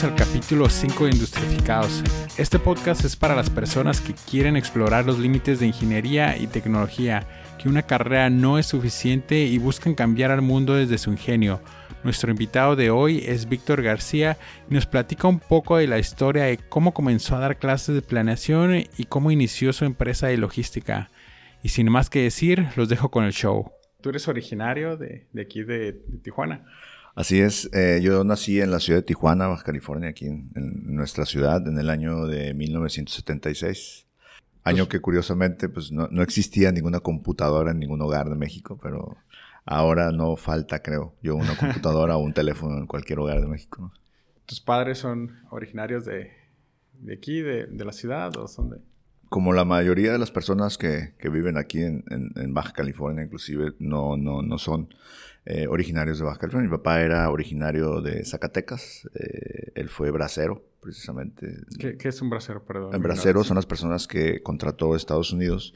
bienvenidos al capítulo 5 de Industrificados. Este podcast es para las personas que quieren explorar los límites de ingeniería y tecnología, que una carrera no es suficiente y buscan cambiar al mundo desde su ingenio. Nuestro invitado de hoy es Víctor García y nos platica un poco de la historia de cómo comenzó a dar clases de planeación y cómo inició su empresa de logística. Y sin más que decir, los dejo con el show. Tú eres originario de, aquí de Tijuana. Así es, eh, yo nací en la ciudad de Tijuana, Baja California, aquí en, nuestra ciudad, en el año de 1976. Año que curiosamente pues no, existía ninguna computadora en ningún hogar de México, pero ahora no falta, creo, yo una computadora o un teléfono en cualquier hogar de México. ¿Tus padres son originarios de, aquí, de, la ciudad o son de...? Como la mayoría de las personas que, viven aquí en, en, Baja California, inclusive, no, no, no son eh, originarios de Baja California. Mi papá era originario de Zacatecas. Eh, él fue bracero, precisamente. ¿Qué, es un bracero, perdón? En bracero son las personas que contrató Estados Unidos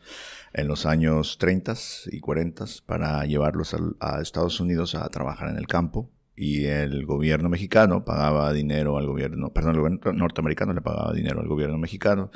en los años 30 y 40 para llevarlos a, Estados Unidos a trabajar en el campo. Y el gobierno mexicano pagaba dinero al gobierno, perdón, el gobierno norteamericano le pagaba dinero al gobierno mexicano.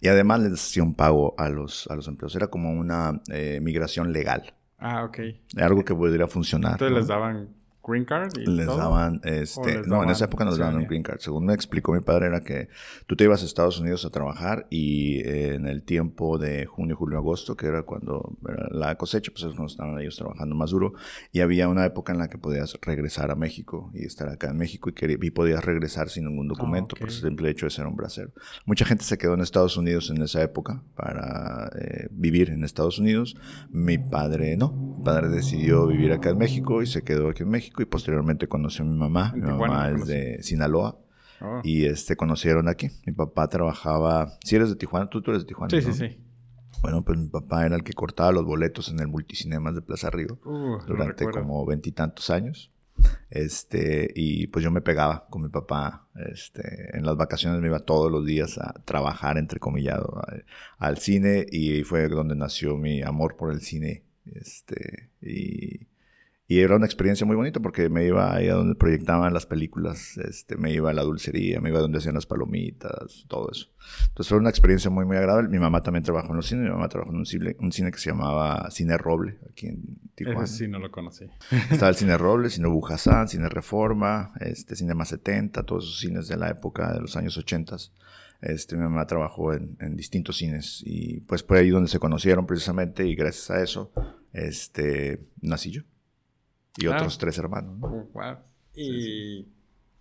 Y además les hacía un pago a los, a los empleados. Era como una eh, migración legal. Ah, ok. Algo que podría funcionar. Entonces les daban green card y les daban este no en esa época nos daban un green card. Según me explicó mi padre era que tú te ibas a Estados Unidos a trabajar y en el tiempo de junio julio agosto que era cuando era la cosecha pues es cuando estaban ellos trabajando más duro y había una época en la que podías regresar a México y estar acá en México y, y podías regresar sin ningún documento por el simple hecho de ser un bracero mucha gente se quedó en Estados Unidos en esa época para eh, vivir en Estados Unidos. Mi padre no padre decidió vivir acá en México y se quedó aquí en México y posteriormente conoció a mi mamá. Mi mamá es de Sinaloa. Oh. Y este, conocieron aquí. Mi papá trabajaba... Si eres de Tijuana, tú, tú eres de Tijuana. Sí, sí, sí. Bueno, pues mi papá era el que cortaba los boletos en el multicinemas de Plaza Río uh, durante como veintitantos años. Este, y pues yo me pegaba con mi papá. Este, en las vacaciones me iba todos los días a trabajar, entrecomillado, al cine. Y fue donde nació mi amor por el cine. Este, y y era una experiencia muy bonita porque me iba ahí a donde proyectaban las películas, este, me iba a la dulcería, me iba a donde hacían las palomitas, todo eso. Entonces fue una experiencia muy, muy agradable. Mi mamá también trabajó en los cines, mi mamá trabajó en un cine, un cine que se llamaba Cine Roble, aquí en Tijuana. Ese sí, no lo conocí. Estaba el Cine Roble, Cine Bujasán, Cine Reforma, este, Cinema 70, todos esos cines de la época de los años 80. Este, mi mamá trabajó en, en distintos cines y pues fue ahí donde se conocieron precisamente y gracias a eso este, nací yo y otros tres hermanos. Oh, ¿Y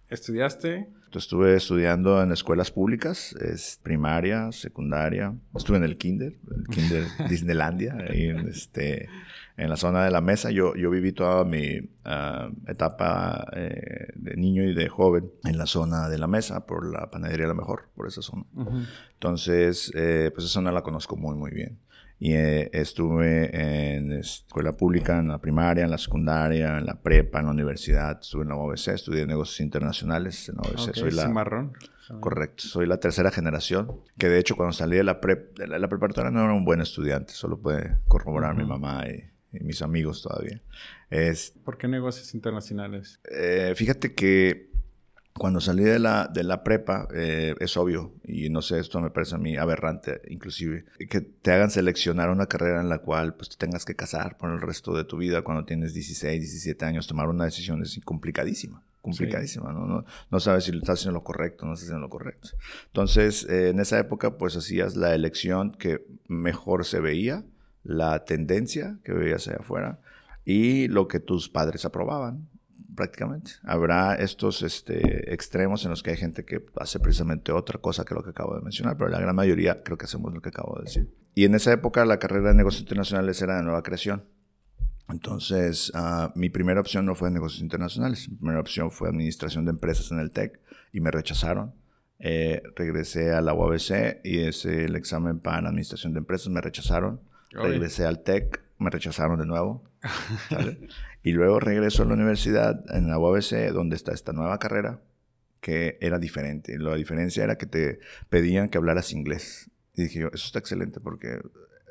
estudiaste? Estuve estudiando en escuelas públicas, es primaria, secundaria. Estuve en el kinder, el kinder Disneylandia, ahí en, este, en la zona de la mesa. Yo, yo viví toda mi ah, etapa eh, de niño y de joven en la zona de la mesa, por la panadería La Mejor, por esa zona. Entonces, eh, pues esa zona la conozco muy, muy bien y eh, estuve en escuela pública, en la primaria, en la secundaria, en la prepa, en la universidad, estuve en la UABC, estudié negocios internacionales en la UABC. soy la, marrón. Correcto, soy la tercera generación, que de hecho cuando salí de la, de la, preparatoria no era un buen estudiante, solo puede corroborar mi mamá y, mis amigos todavía. Es, ¿Por qué negocios internacionales? Eh, fíjate que cuando salí de la, de la prepa, eh, es obvio, y no sé, esto me parece a mí aberrante, inclusive, que te hagan seleccionar una carrera en la cual pues, te tengas que casar por el resto de tu vida cuando tienes 16, 17 años. Tomar una decisión es complicadísima, complicadísima, ¿no? ¿no? No sabes si estás haciendo lo correcto, no estás haciendo lo correcto. Entonces, eh, en esa época, pues hacías la elección que mejor se veía, la tendencia que veías allá afuera y lo que tus padres aprobaban prácticamente. Habrá estos este, extremos en los que hay gente que hace precisamente otra cosa que lo que acabo de mencionar, pero la gran mayoría creo que hacemos lo que acabo de decir. Y en esa época la carrera de negocios internacionales era de nueva creación. Entonces, ah, mi primera opción no fue negocios internacionales. Mi primera opción fue administración de empresas en el TEC y me rechazaron. Eh, regresé a la UABC y hice el examen para administración de empresas, me rechazaron. Regresé al TEC, me rechazaron de nuevo. Y luego regreso a la universidad, en la UABC, donde está esta nueva carrera, que era diferente. La diferencia era que te pedían que hablaras inglés. Y dije yo, eso está excelente porque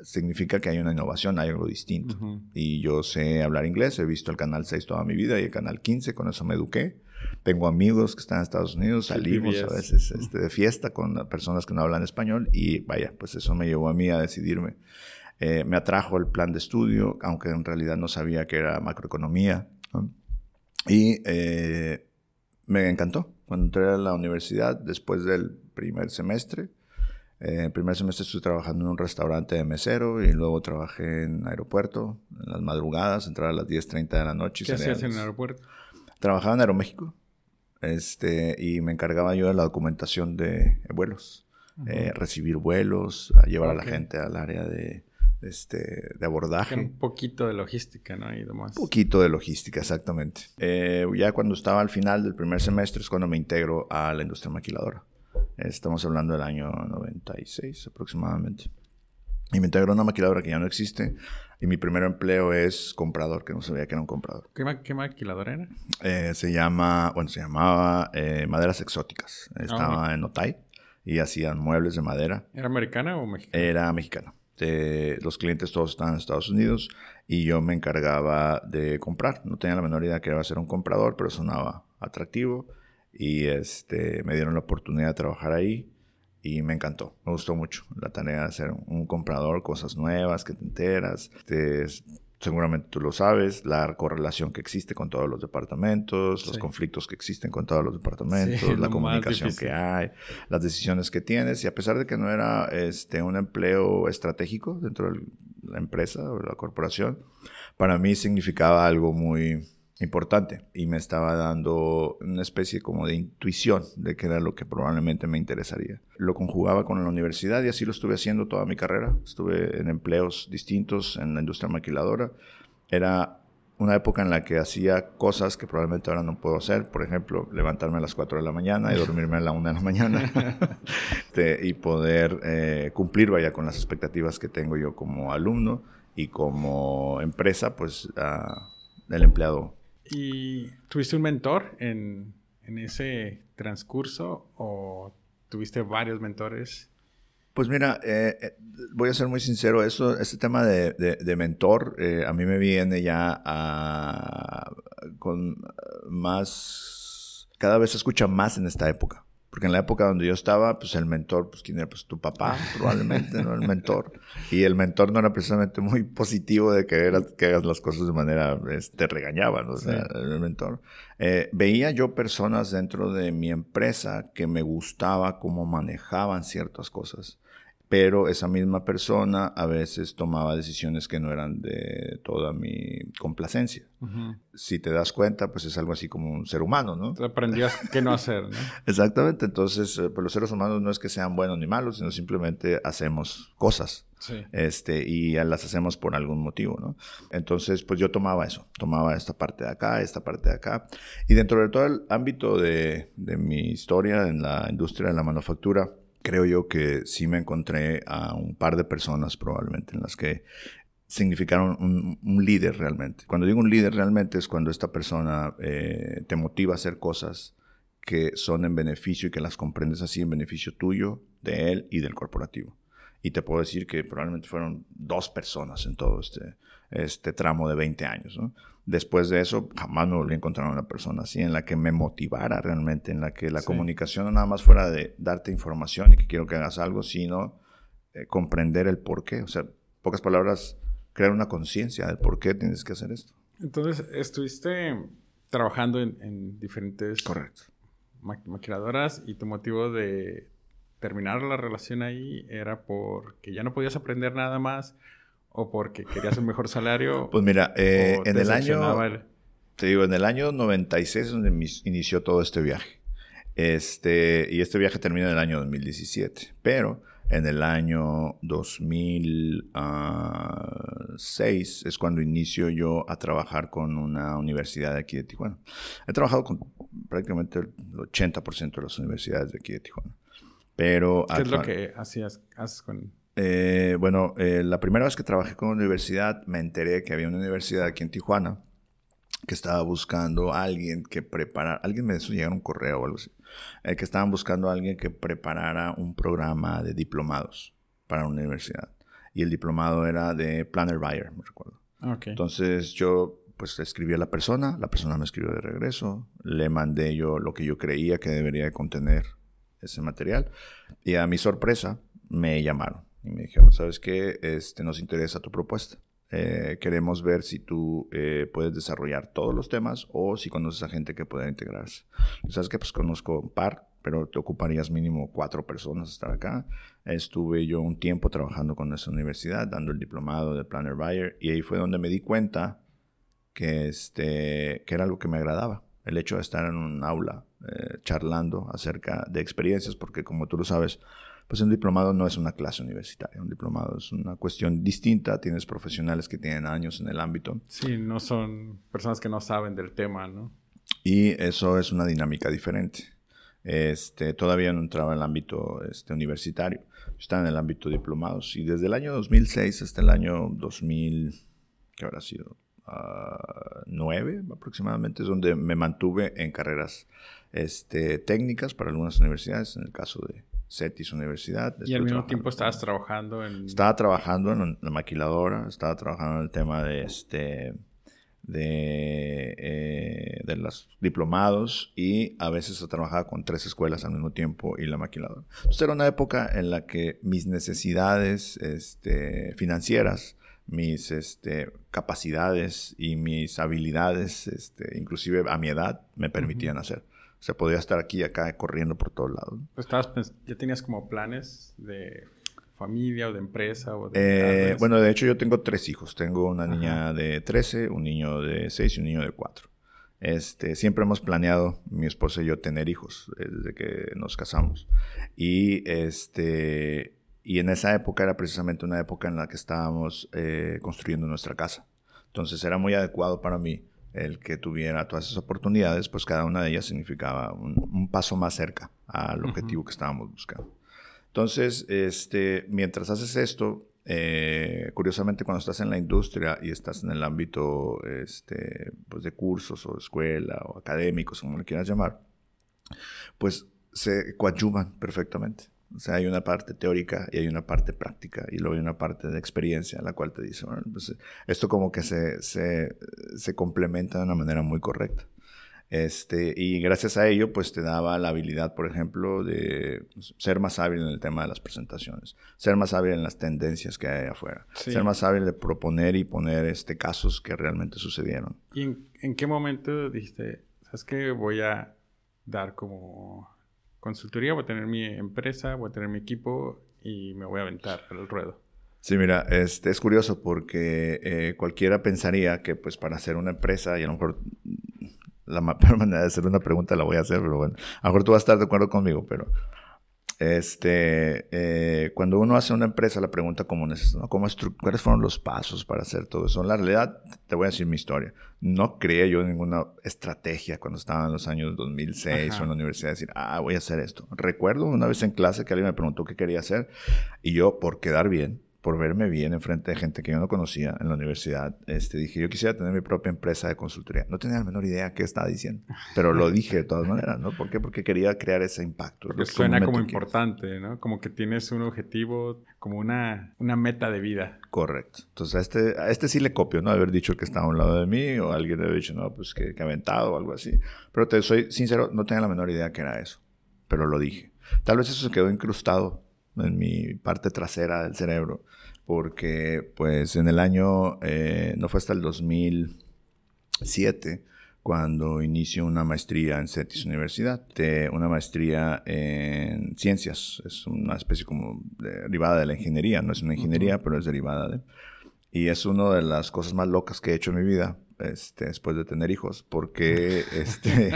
significa que hay una innovación, hay algo distinto. Y yo sé hablar inglés, he visto el canal 6 toda mi vida y el canal 15, con eso me eduqué. Tengo amigos que están en Estados Unidos, salimos a veces este, de fiesta con personas que no hablan español y vaya, pues eso me llevó a mí a decidirme. Eh, me atrajo el plan de estudio, aunque en realidad no sabía que era macroeconomía. Y eh, me encantó. Cuando entré a la universidad, después del primer semestre, eh, el primer semestre estuve trabajando en un restaurante de mesero y luego trabajé en aeropuerto, en las madrugadas, entraba a las 10.30 de la noche. ¿Qué hacías en el aeropuerto? Trabajaba en Aeroméxico este, y me encargaba yo de la documentación de vuelos, eh, recibir vuelos, llevar a la gente al área de, este, de abordaje. Un poquito de logística, ¿no? Y Un poquito de logística, exactamente. Eh, ya cuando estaba al final del primer semestre es cuando me integro a la industria maquiladora. Estamos hablando del año 96 aproximadamente. Y me integro a una maquiladora que ya no existe. Y mi primer empleo es comprador, que no sabía que era un comprador. ¿Qué, maquiladora era? Eh, se llama, bueno, se llamaba eh, Maderas Exóticas. Estaba ah, en Otay y hacían muebles de madera. ¿Era americana o mexicana? Era mexicana. Este, los clientes todos estaban en Estados Unidos y yo me encargaba de comprar. No tenía la menor idea que iba a ser un comprador, pero sonaba atractivo y este, me dieron la oportunidad de trabajar ahí y me encantó. Me gustó mucho la tarea de ser un comprador, cosas nuevas que te enteras. Te, seguramente tú lo sabes, la correlación que existe con todos los departamentos, los conflictos que existen con todos los departamentos, la comunicación que hay, las decisiones que tienes. Y a pesar de que no era este, un empleo estratégico dentro de la empresa o la corporación, para mí significaba algo muy importante y me estaba dando una especie como de intuición de qué era lo que probablemente me interesaría. Lo conjugaba con la universidad y así lo estuve haciendo toda mi carrera. Estuve en empleos distintos en la industria maquiladora. Era una época en la que hacía cosas que probablemente ahora no puedo hacer. Por ejemplo, levantarme a las 4 de la mañana y dormirme a la 1 de la mañana. y poder eh, cumplir, vaya, con las expectativas que tengo yo como alumno y como empresa, pues, del empleado ¿Y tuviste un mentor en, ese transcurso o tuviste varios mentores? Pues mira, eh, eh, voy a ser muy sincero, eso, este tema de, mentor eh, a mí me viene ya con más, cada vez se escucha más en esta época. Porque en la época donde yo estaba, pues el mentor, pues quién era, pues tu papá, probablemente, ¿no? El mentor. Y el mentor no era precisamente muy positivo de que, que hagas las cosas de manera, este, te regañaba, ¿no? O sea, el mentor. Eh, veía yo personas dentro de mi empresa que me gustaba cómo manejaban ciertas cosas pero esa misma persona a veces tomaba decisiones que no eran de toda mi complacencia. Si te das cuenta, pues es algo así como un ser humano, ¿no? Aprendías qué no hacer, ¿no? Exactamente, entonces eh, pues los seres humanos no es que sean buenos ni malos, sino simplemente hacemos cosas. Este, y las hacemos por algún motivo, ¿no? Entonces, pues yo tomaba eso, tomaba esta parte de acá, esta parte de acá. Y dentro de todo el ámbito de, de mi historia en la industria de la manufactura, creo yo que sí me encontré a un par de personas probablemente en las que significaron un, líder realmente. Cuando digo un líder realmente es cuando esta persona eh, te motiva a hacer cosas que son en beneficio y que las comprendes así en beneficio tuyo, de él y del corporativo. Y te puedo decir que probablemente fueron dos personas en todo este, este tramo de 20 años. ¿no? Después de eso, jamás me volví a encontrar una persona así, en la que me motivara realmente, en la que la comunicación no nada más fuera de darte información y que quiero que hagas algo, sino eh, comprender el por qué. O sea, pocas palabras, crear una conciencia del por qué tienes que hacer esto. Entonces, estuviste trabajando en, diferentes Correcto. maquinadoras y tu motivo de terminar la relación ahí era porque ya no podías aprender nada más o porque querías un mejor salario? Pues mira, eh, en el año... Te digo, en el año 96 es donde inició todo este viaje. Este, y este viaje termina en el año 2017. Pero en el año 2006 ah, es cuando inicio yo a trabajar con una universidad de aquí de Tijuana. He trabajado con prácticamente el 80% de las universidades de aquí de Tijuana. Pero ¿Qué es lo que hacías, haces con eh, bueno, eh, la primera vez que trabajé con una universidad me enteré que había una universidad aquí en Tijuana que estaba buscando a alguien que preparara, alguien me hizo llegar un correo o algo así, eh, que estaban buscando a alguien que preparara un programa de diplomados para una universidad. Y el diplomado era de Planner Buyer, me recuerdo. Entonces yo pues escribí a la persona, la persona me escribió de regreso, le mandé yo lo que yo creía que debería de contener ese material y a mi sorpresa me llamaron y me dijeron, ¿sabes qué? Este, nos interesa tu propuesta. Eh, queremos ver si tú eh, puedes desarrollar todos los temas o si conoces a gente que pueda integrarse. ¿Sabes qué? Pues conozco un par, pero te ocuparías mínimo cuatro personas estar acá. Estuve yo un tiempo trabajando con esa universidad, dando el diplomado de Planner Buyer, y ahí fue donde me di cuenta que, este, que era algo que me agradaba. El hecho de estar en un aula eh, charlando acerca de experiencias, porque como tú lo sabes, pues un diplomado no es una clase universitaria, un diplomado es una cuestión distinta, tienes profesionales que tienen años en el ámbito. Sí, no son personas que no saben del tema, ¿no? Y eso es una dinámica diferente. Este, todavía no entraba en el ámbito este, universitario, estaba en el ámbito de diplomados. Y desde el año 2006 hasta el año 2000, ¿qué habrá sido? Uh, nueve aproximadamente, es donde me mantuve en carreras este, técnicas para algunas universidades, en el caso de CETIS Universidad. ¿Y al mismo tiempo estabas trabajando en...? Estaba trabajando en la maquiladora, estaba trabajando en el tema de este de, eh, de los diplomados y a veces trabajaba con tres escuelas al mismo tiempo y la maquiladora. Entonces era una época en la que mis necesidades este, financieras, mis este, capacidades y mis habilidades, este, inclusive a mi edad, me permitían hacer. O sea, podía estar aquí y acá corriendo por todos lados. Estabas, ¿Ya tenías como planes de familia o de empresa? O de eh, bueno, de hecho yo tengo tres hijos. Tengo una niña de 13, un niño de 6 y un niño de 4. Este, siempre hemos planeado, mi esposa y yo, tener hijos eh, desde que nos casamos. Y, este, y en esa época era precisamente una época en la que estábamos eh, construyendo nuestra casa. Entonces era muy adecuado para mí el que tuviera todas esas oportunidades, pues cada una de ellas significaba un, paso más cerca al objetivo que estábamos buscando. Entonces, este, mientras haces esto, eh, curiosamente cuando estás en la industria y estás en el ámbito este, pues de cursos o escuela o académicos, como le quieras llamar, pues se coadyuvan perfectamente. O sea, hay una parte teórica y hay una parte práctica y luego hay una parte de experiencia, la cual te dice, bueno, pues esto como que se, se, se complementa de una manera muy correcta. Este, y gracias a ello, pues te daba la habilidad, por ejemplo, de ser más hábil en el tema de las presentaciones, ser más hábil en las tendencias que hay afuera, ser más hábil de proponer y poner este, casos que realmente sucedieron. ¿Y en, qué momento dijiste, sabes que voy a dar como consultoría, voy a tener mi empresa, voy a tener mi equipo y me voy a aventar al ruedo? Sí, mira, es curioso porque eh, cualquiera pensaría que pues para hacer una empresa y a lo mejor la peor manera de hacer una pregunta la voy a hacer, pero bueno, a lo mejor tú vas a estar de acuerdo conmigo, pero este, eh, cuando uno hace una empresa, la pregunta cómo es, ¿no? ¿Cómo ¿Cuáles fueron los pasos para hacer todo eso? En la realidad, te voy a decir mi historia. No creía yo ninguna estrategia cuando estaba en los años 2006 o en la universidad, decir, ah, voy a hacer esto. Recuerdo una vez en clase que alguien me preguntó qué quería hacer y yo, por quedar bien, por verme bien en frente de gente que yo no conocía en la universidad, este, dije, yo quisiera tener mi propia empresa de consultoría. No tenía la menor idea qué estaba diciendo, pero lo dije de todas maneras, ¿no? ¿Por qué? Porque quería crear ese impacto. Porque suena como importante, ¿no? Como que tienes un objetivo, como una, una meta de vida. Correcto. Entonces a este, a este sí le copio, ¿no? Haber dicho que estaba a un lado de mí o alguien haber dicho, no, pues que, que aventado o algo así. Pero te soy sincero, no tenía la menor idea que era eso, pero lo dije. Tal vez eso se quedó incrustado en mi parte trasera del cerebro, porque pues en el año, eh, no fue hasta el 2007, cuando inicio una maestría en CETIS Universidad, de una maestría en ciencias, es una especie como derivada de la ingeniería, no es una ingeniería, pero es derivada de... Y es una de las cosas más locas que he hecho en mi vida, este, después de tener hijos, porque, este,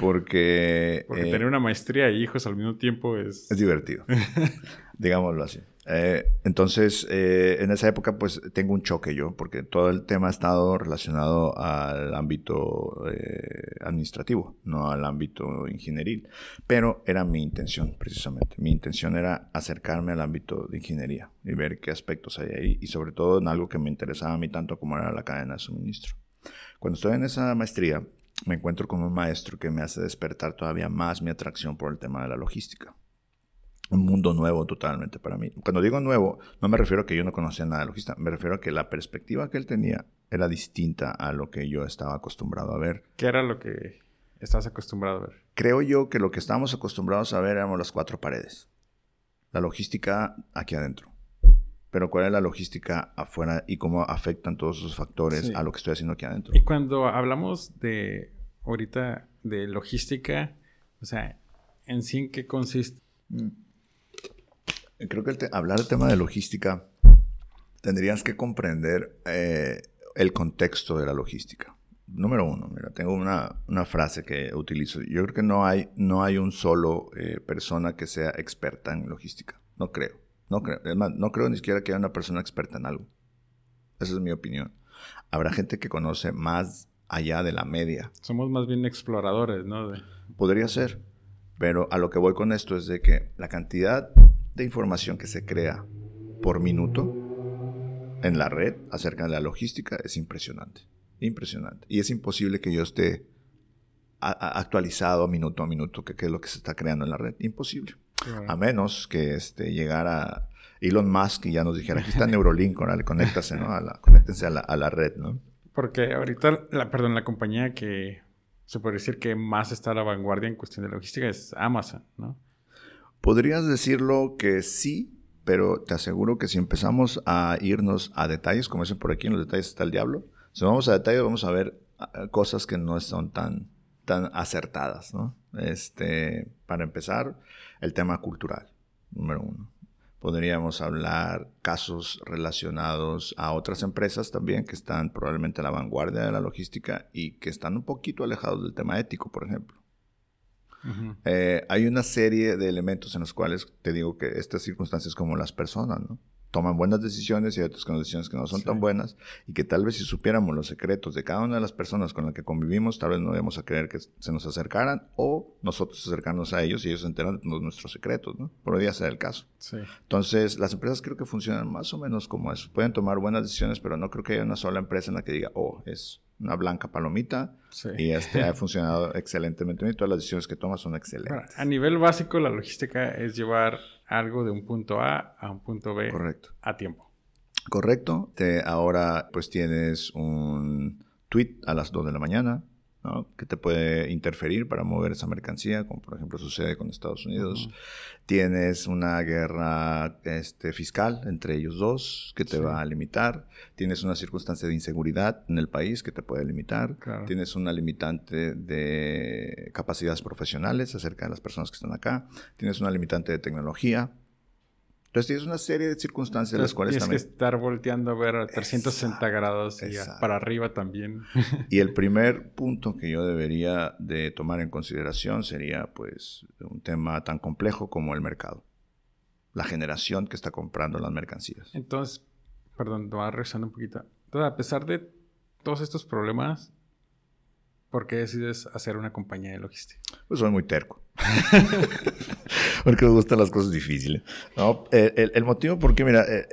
porque... Porque tener eh, una maestría y hijos al mismo tiempo es... Es divertido, digámoslo así. Eh, entonces, eh, en esa época, pues tengo un choque yo, porque todo el tema ha estado relacionado al ámbito administrativo, no al ámbito ingenieril. Pero era mi intención, precisamente. Mi intención era acercarme al ámbito de ingeniería y ver qué aspectos hay ahí, y sobre todo en algo que me interesaba a mí tanto como era la cadena de suministro. Cuando estoy en esa maestría, me encuentro con un maestro que me hace despertar todavía más mi atracción por el tema de la logística. Un mundo nuevo totalmente para mí. Cuando digo nuevo, no me refiero a que yo no conocía nada de logística, me refiero a que la perspectiva que él tenía era distinta a lo que yo estaba acostumbrado a ver. ¿Qué era lo que estás acostumbrado a ver? Creo yo que lo que estábamos acostumbrados a ver éramos las cuatro paredes. La logística aquí adentro. Pero ¿cuál es la logística afuera y cómo afectan todos esos factores a lo que estoy haciendo aquí adentro? Y cuando hablamos de ahorita de logística, o sea, ¿en sí en qué consiste? Mm. Creo que hablar del tema de logística tendrías que comprender eh, el contexto de la logística. Número uno, mira, tengo una, frase que utilizo. Yo creo que no hay, no hay un solo eh, persona que sea experta en logística. No creo. No creo. no creo ni siquiera que haya una persona experta en algo. Esa es mi opinión. Habrá gente que conoce más allá de la media. Somos más bien exploradores, ¿no? Podría ser. Pero a lo que voy con esto es de que la cantidad de información que se crea por minuto en la red acerca de la logística es impresionante. Impresionante. Y es imposible que yo esté actualizado minuto a minuto qué es lo que se está creando en la red. Imposible. A menos que este, llegara Elon Musk y ya nos dijera, aquí está Neurolink, órale, conéctase, ¿no? A la, conéctense a la, a la, red, ¿no? Porque ahorita, la, perdón, la compañía que se puede decir que más está a la vanguardia en cuestión de logística es Amazon, ¿no? Podrías decirlo que sí, pero te aseguro que si empezamos a irnos a detalles, como dicen por aquí, en los detalles está el diablo, si vamos a detalles vamos a ver ah, cosas que no son tan, tan acertadas, ¿no? Este, para empezar, el tema cultural, número uno. Podríamos hablar casos relacionados a otras empresas también que están probablemente a la vanguardia de la logística y que están un poquito alejados del tema ético, por ejemplo. Eh, hay una serie de elementos en los cuales te digo que estas circunstancias como las personas, ¿no? Toman buenas decisiones y hay otras decisiones que no son tan buenas y que tal vez si supiéramos los secretos de cada una de las personas con las que convivimos, tal vez no debemos a querer que se nos acercaran o nosotros acercarnos a ellos y ellos se enteran de nuestros secretos, ¿no? Podría ser el caso. Entonces, las empresas creo que funcionan más o menos como eso. Pueden tomar buenas decisiones, pero no creo que haya una sola empresa en la que diga, oh, es una blanca palomita y este ha funcionado excelentemente y todas las decisiones que toma son excelentes. a nivel básico, la logística es llevar algo de un punto A a un punto B Correcto. a tiempo. Correcto. Te, ahora pues tienes un tweet a las 2 de la mañana, que te puede interferir para mover esa mercancía, como por ejemplo sucede con Estados Unidos. Tienes una guerra este, fiscal entre ellos dos que te va a limitar. Tienes una circunstancia de inseguridad en el país que te puede limitar. Tienes una limitante de capacidades profesionales acerca de las personas que están acá. Tienes una limitante de tecnología. Entonces tienes una serie de circunstancias en las cuales tienes que estar volteando a ver a 360 grados y para arriba también. y el primer punto que yo debería de tomar en consideración sería pues un tema tan complejo como el mercado. La generación que está comprando las mercancías. Entonces, perdón, te voy regresando un poquito. Entonces, a pesar de todos estos problemas, ¿por qué decides hacer una compañía de logística? Pues soy muy terco. porque me gustan las cosas difíciles. No, el, motivo porque, mira, eh,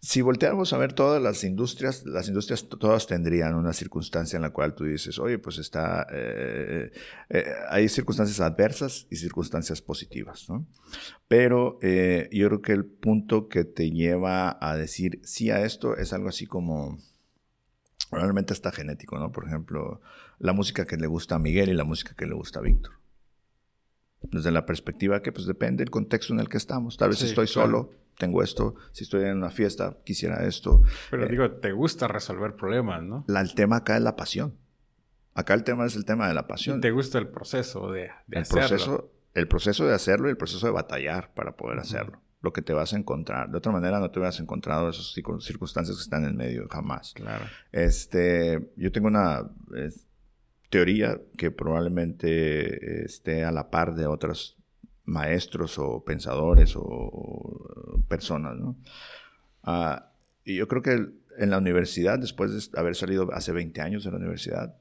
si volteáramos a ver todas las industrias, las industrias todas tendrían una circunstancia en la cual tú dices, oye, pues está, eh, eh, hay circunstancias adversas y circunstancias positivas, ¿no? Pero yo creo que el punto que te lleva a decir sí a esto es algo así como, probablemente está genético, ¿no? Por ejemplo, la música que le gusta a Miguel y la música que le gusta a Víctor desde la perspectiva que pues depende del contexto en el que estamos. Tal vez estoy solo, tengo esto. Si estoy en una fiesta, quisiera esto. Pero eh, digo, te gusta resolver problemas, ¿no? el tema acá es la pasión. Acá el tema es el tema de la pasión. ¿Te gusta el proceso de, el Proceso, el proceso de hacerlo y el proceso de batallar para poder hacerlo. Lo que te vas a encontrar. De otra manera no te hubieras encontrado esas circunstancias que están en medio, jamás. Claro. Este, yo tengo una teoría que probablemente esté a la par de otros maestros o pensadores o personas, ¿no? Ah, y yo creo que en la universidad, después de haber salido hace 20 años de la universidad,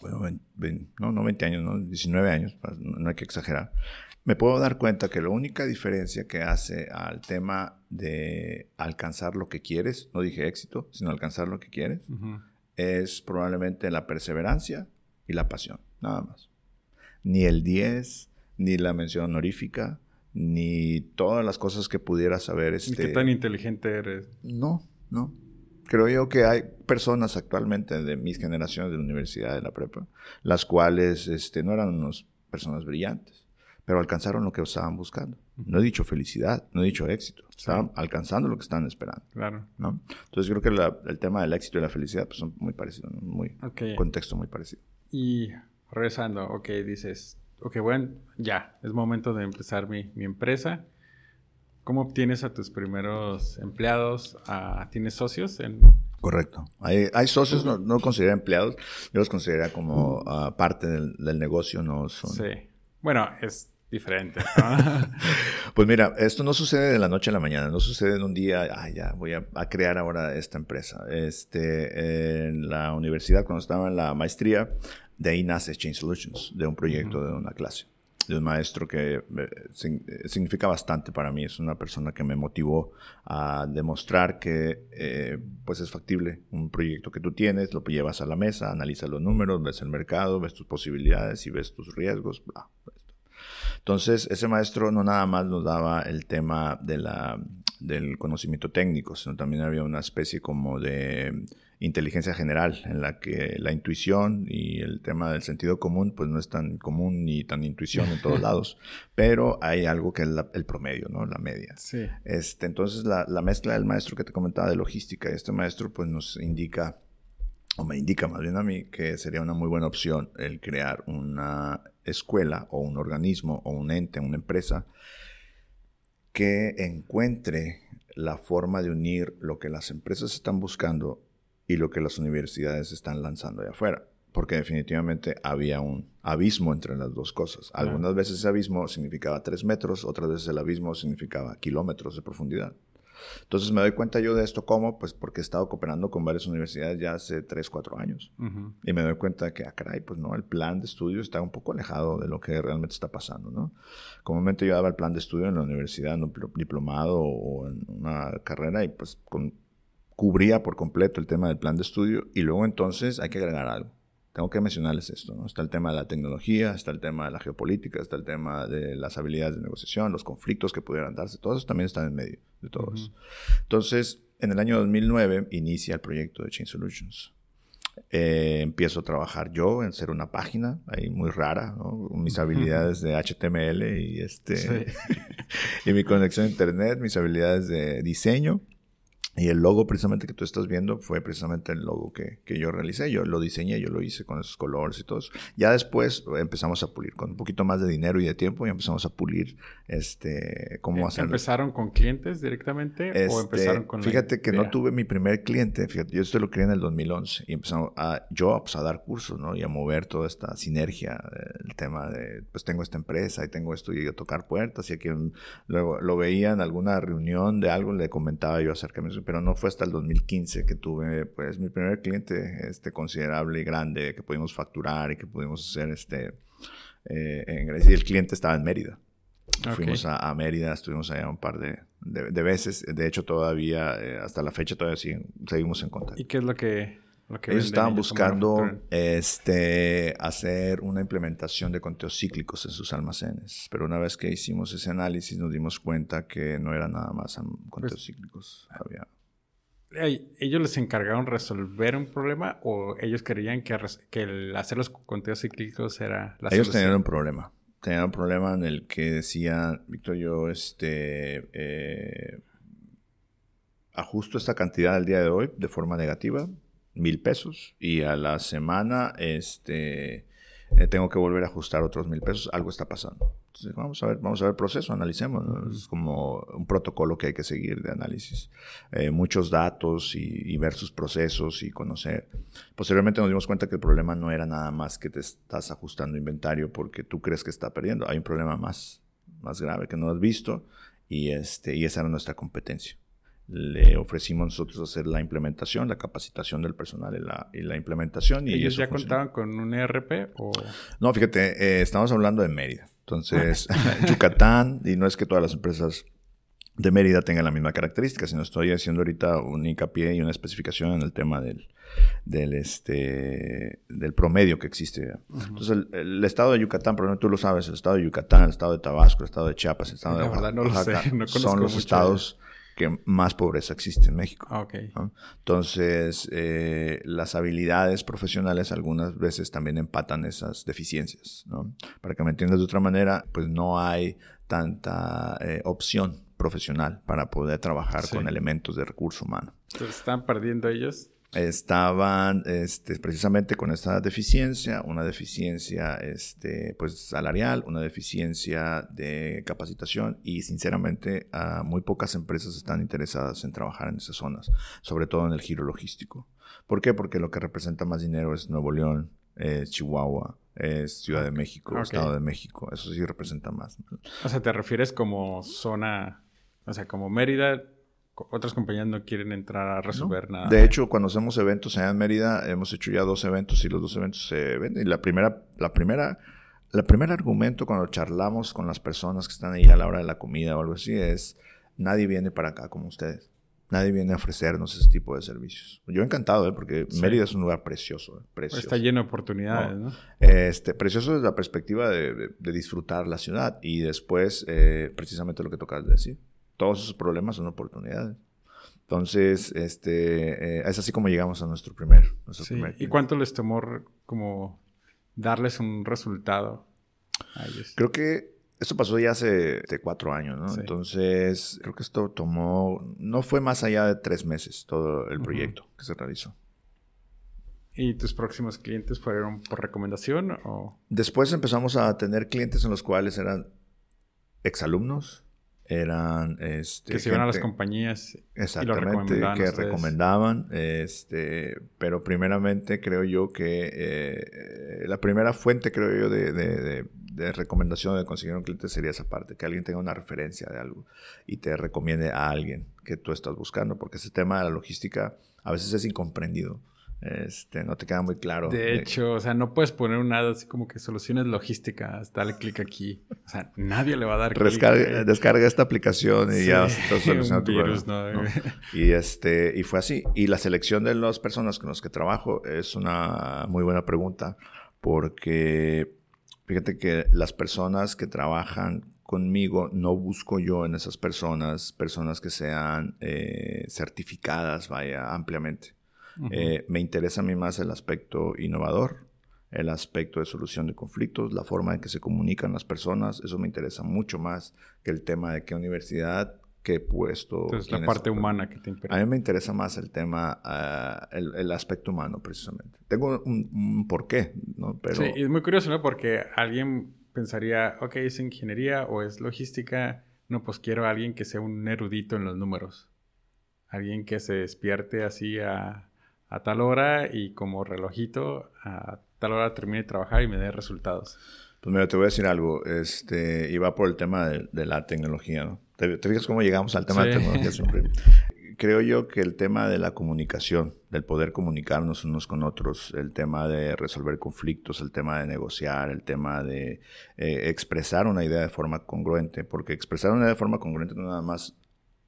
bueno, no, no 20 años, no, 19 años, no hay que exagerar, me puedo dar cuenta que la única diferencia que hace al tema de alcanzar lo que quieres, no dije éxito, sino alcanzar lo que quieres, es probablemente la perseverancia y la pasión, nada más. Ni el 10, ni la mención honorífica, ni todas las cosas que pudiera saber. Este... ¿Qué tan inteligente eres? No, no. Creo yo que hay personas actualmente de mis generaciones de la universidad, de la prepa, las cuales este, no eran unas personas brillantes, pero alcanzaron lo que estaban buscando. No he dicho felicidad, no he dicho éxito. Estaban alcanzando lo que estaban esperando. Claro. ¿no? Entonces creo que el tema del éxito y la felicidad pues, son muy parecidos, muy contexto muy parecido. Y regresando, ok, dices, ok, bueno, ya, es momento de empezar mi, mi empresa. ¿Cómo obtienes a tus primeros empleados? Ah, ¿Tienes socios? En... Correcto. Hay, hay socios, no, no considero empleados, yo los considero como ah, parte del, del, negocio, no son... Sí. Bueno, es diferente. pues mira, esto no sucede de la noche a la mañana, no sucede en un día, ah, ya, voy a, a, crear ahora esta empresa. Este, en la universidad, cuando estaba en la maestría, de ahí nace Change Solutions, de un proyecto, de una clase de un maestro que eh, eh, significa bastante para mí. Es una persona que me motivó a demostrar que eh, pues es factible un proyecto que tú tienes, lo llevas a la mesa, analizas los números, ves el mercado, ves tus posibilidades y ves tus riesgos. Entonces, ese maestro no nada más nos daba el tema de la, del conocimiento técnico, sino también había una especie como de inteligencia general, en la que la intuición y el tema del sentido común, pues no es tan común ni tan intuición en todos lados, pero hay algo que es el promedio, ¿no? La media. Sí. Este, entonces, la, la mezcla del maestro que te comentaba de logística, este maestro pues nos indica, o me indica más bien a mí, que sería una muy buena opción el crear una escuela o un organismo o un ente, una empresa que encuentre la forma de unir lo que las empresas están buscando y lo que las universidades están lanzando allá afuera. Porque definitivamente había un abismo entre las dos cosas. Algunas veces ese abismo significaba tres metros, otras veces el abismo significaba kilómetros de profundidad. Entonces me doy cuenta yo de esto cómo, pues porque he estado cooperando con varias universidades ya hace tres, cuatro años. Y me doy cuenta que, ah, caray, pues no, el plan de estudio está un poco alejado de lo que realmente está pasando, ¿no? Comúnmente yo daba el plan de estudio en la universidad, en un diplomado o en una carrera y pues con cubría por completo el tema del plan de estudio y luego entonces hay que agregar algo. Tengo que mencionarles esto, ¿no? Está el tema de la tecnología, está el tema de la geopolítica, está el tema de las habilidades de negociación, los conflictos que pudieran darse, todo eso también está en medio de todo eso. Entonces, en el año 2009 inicia el proyecto de Chain Solutions. Eh, empiezo a trabajar yo en ser una página ahí muy rara, ¿no? mis habilidades de HTML y este y mi conexión a internet, mis habilidades de diseño y el logo precisamente que tú estás viendo fue precisamente el logo que, que, yo realicé. Yo lo diseñé, yo lo hice con esos colores y todo eso. Ya después empezamos a pulir, con un poquito más de dinero y de tiempo, y empezamos a pulir este, cómo ¿Em, hacerlo. ¿Empezaron con clientes directamente o Este, empezaron con Fíjate que no tuve mi primer cliente, fíjate, yo esto lo creé en el 2011 y empezamos a, yo pues, a dar cursos, ¿no? Y a mover toda esta sinergia, el tema de, pues tengo esta empresa y tengo esto y a tocar puertas y a quien luego lo veía en alguna reunión de algo, le comentaba yo acerca de eso pero no fue hasta el 2015 que tuve pues mi primer cliente este, considerable y grande que pudimos facturar y que pudimos hacer este eh, en Grecia. Y el cliente estaba en Mérida. Fuimos a, a Mérida, estuvimos allá un par de, de, de veces. De hecho, todavía, eh, hasta la fecha, todavía siguen- seguimos en contacto. ¿Y qué es lo que, lo que Ellos estaban buscando este, hacer una implementación de conteos cíclicos en sus almacenes, pero una vez que hicimos ese análisis nos dimos cuenta que no era nada más am- conteos Pues- cíclicos. Había, ¿Ellos les encargaron resolver un problema o ellos creían que, el hacer los conteos cíclicos era la Ellos solución? tenían un problema. Tenían un problema en el que decían, Víctor, yo este, eh, ajusto esta cantidad al día de hoy de forma negativa, mil pesos, y a la semana este, eh, tengo que volver a ajustar otros mil pesos. Algo está pasando. Vamos a ver, vamos a ver el proceso, analicemos. ¿no? Es como un protocolo que hay que seguir de análisis. Eh, muchos datos y, y ver sus procesos y conocer. Posteriormente nos dimos cuenta que el problema no era nada más que te estás ajustando inventario porque tú crees que está perdiendo. Hay un problema más, más grave que no has visto y, este, y esa era nuestra competencia. Le ofrecimos nosotros hacer la implementación, la capacitación del personal y la, y la implementación. Y ¿Ellos eso ya funcionó. contaban con un ERP o...? No, fíjate, eh, estamos hablando de Mérida. Entonces, Yucatán, y no es que todas las empresas de Mérida tengan la misma característica, sino estoy haciendo ahorita un hincapié y una especificación en el tema del, del, este, del promedio que existe. Entonces, el, el estado de Yucatán, probablemente tú lo sabes, el estado de Yucatán, el estado de Tabasco, el estado de Chiapas, el estado La de verdad no lo Oaxaca, sé, no son los mucho estados que más pobreza existe en México. Ah. Entonces, eh, las habilidades profesionales algunas veces también empatan esas deficiencias. ¿no? Para que me entiendas de otra manera, pues no hay tanta eh, opción profesional para poder trabajar Sí. con elementos de recurso humano. Entonces están perdiendo ellos. Estaban este, precisamente con esta deficiencia, una deficiencia este, pues, salarial, una deficiencia de capacitación y sinceramente a muy pocas empresas están interesadas en trabajar en esas zonas, sobre todo en el giro logístico. ¿Por qué? Porque lo que representa más dinero es Nuevo León, es Chihuahua, es Ciudad de México. Estado de México, eso sí representa más. O sea, te refieres como zona, o sea, como Mérida, otras compañías no quieren entrar a resolver nada. De hecho, cuando hacemos eventos allá en Mérida, hemos hecho ya dos eventos y los dos eventos se venden. Y la primera, la primera, la primer argumento cuando charlamos con las personas que están ahí a la hora de la comida o algo así es, nadie viene para acá como ustedes. Nadie viene a ofrecernos ese tipo de servicios. Yo encantado, ¿eh? porque Sí. Mérida es un lugar precioso. ¿eh? precioso. Está lleno de oportunidades, ¿no? Este, precioso desde la perspectiva de, de- de disfrutar la ciudad y después, eh, precisamente lo que tocas de decir, todos esos problemas son oportunidades. Entonces, este, eh, es así como llegamos a nuestro primer. Nuestro Sí. primer ¿Y cuánto les tomó como darles un resultado a ellos? Creo que esto pasó ya hace cuatro años, ¿no? Sí. Entonces, creo que esto tomó, no fue más allá de tres meses todo el proyecto que se realizó. ¿Y tus próximos clientes fueron por recomendación o...? Después empezamos a tener clientes en los cuales eran exalumnos, eran este, que se iban a las compañías Exactamente, recomendaban a que recomendaban. Este, pero primeramente creo yo que eh, la primera fuente, creo yo, de, de- de- de recomendación de conseguir un cliente sería esa parte, que alguien tenga una referencia de algo y te recomiende a alguien que tú estás buscando, porque ese tema de la logística a veces es incomprendido. Este, no te queda muy claro. De hecho, o sea, no puedes poner un ad así como que soluciones logísticas, dale clic aquí. O sea, nadie le va a dar clic. Rescarga- descarga esta aplicación y Sí, ya estás solucionando tu virus, problema, ¿no? ¿no? Y este, y fue así. Y la selección de las personas con las que trabajo es una muy buena pregunta. Porque fíjate que las personas que trabajan conmigo, no busco yo en esas personas, personas que sean eh, certificadas, vaya, ampliamente. Ujú. Eh, me interesa a mí más el aspecto innovador, el aspecto de solución de conflictos, la forma en que se comunican las personas. Eso me interesa mucho más que el tema de qué universidad, qué puesto. Entonces, la es parte humana que te A interesa. mí me interesa más el tema, ah, el, el aspecto humano, precisamente. Tengo un, un porqué, ¿no? Pero Sí, es muy curioso, ¿no? Porque alguien pensaría, ok, es ingeniería o es logística. No, pues quiero a alguien que sea un erudito en los números. Alguien que se despierte así a, a tal hora y como relojito a tal hora termine de trabajar y me dé resultados. Pues mira, te voy a decir algo. Este, y va por el tema de, de la tecnología, ¿no? ¿Te, te fijas cómo llegamos al tema de Sí. tecnología siempre? Creo yo que el tema de la comunicación, del poder comunicarnos unos con otros, el tema de resolver conflictos, el tema de negociar, el tema de eh, expresar una idea de forma congruente, porque expresar una idea de forma congruente no es nada más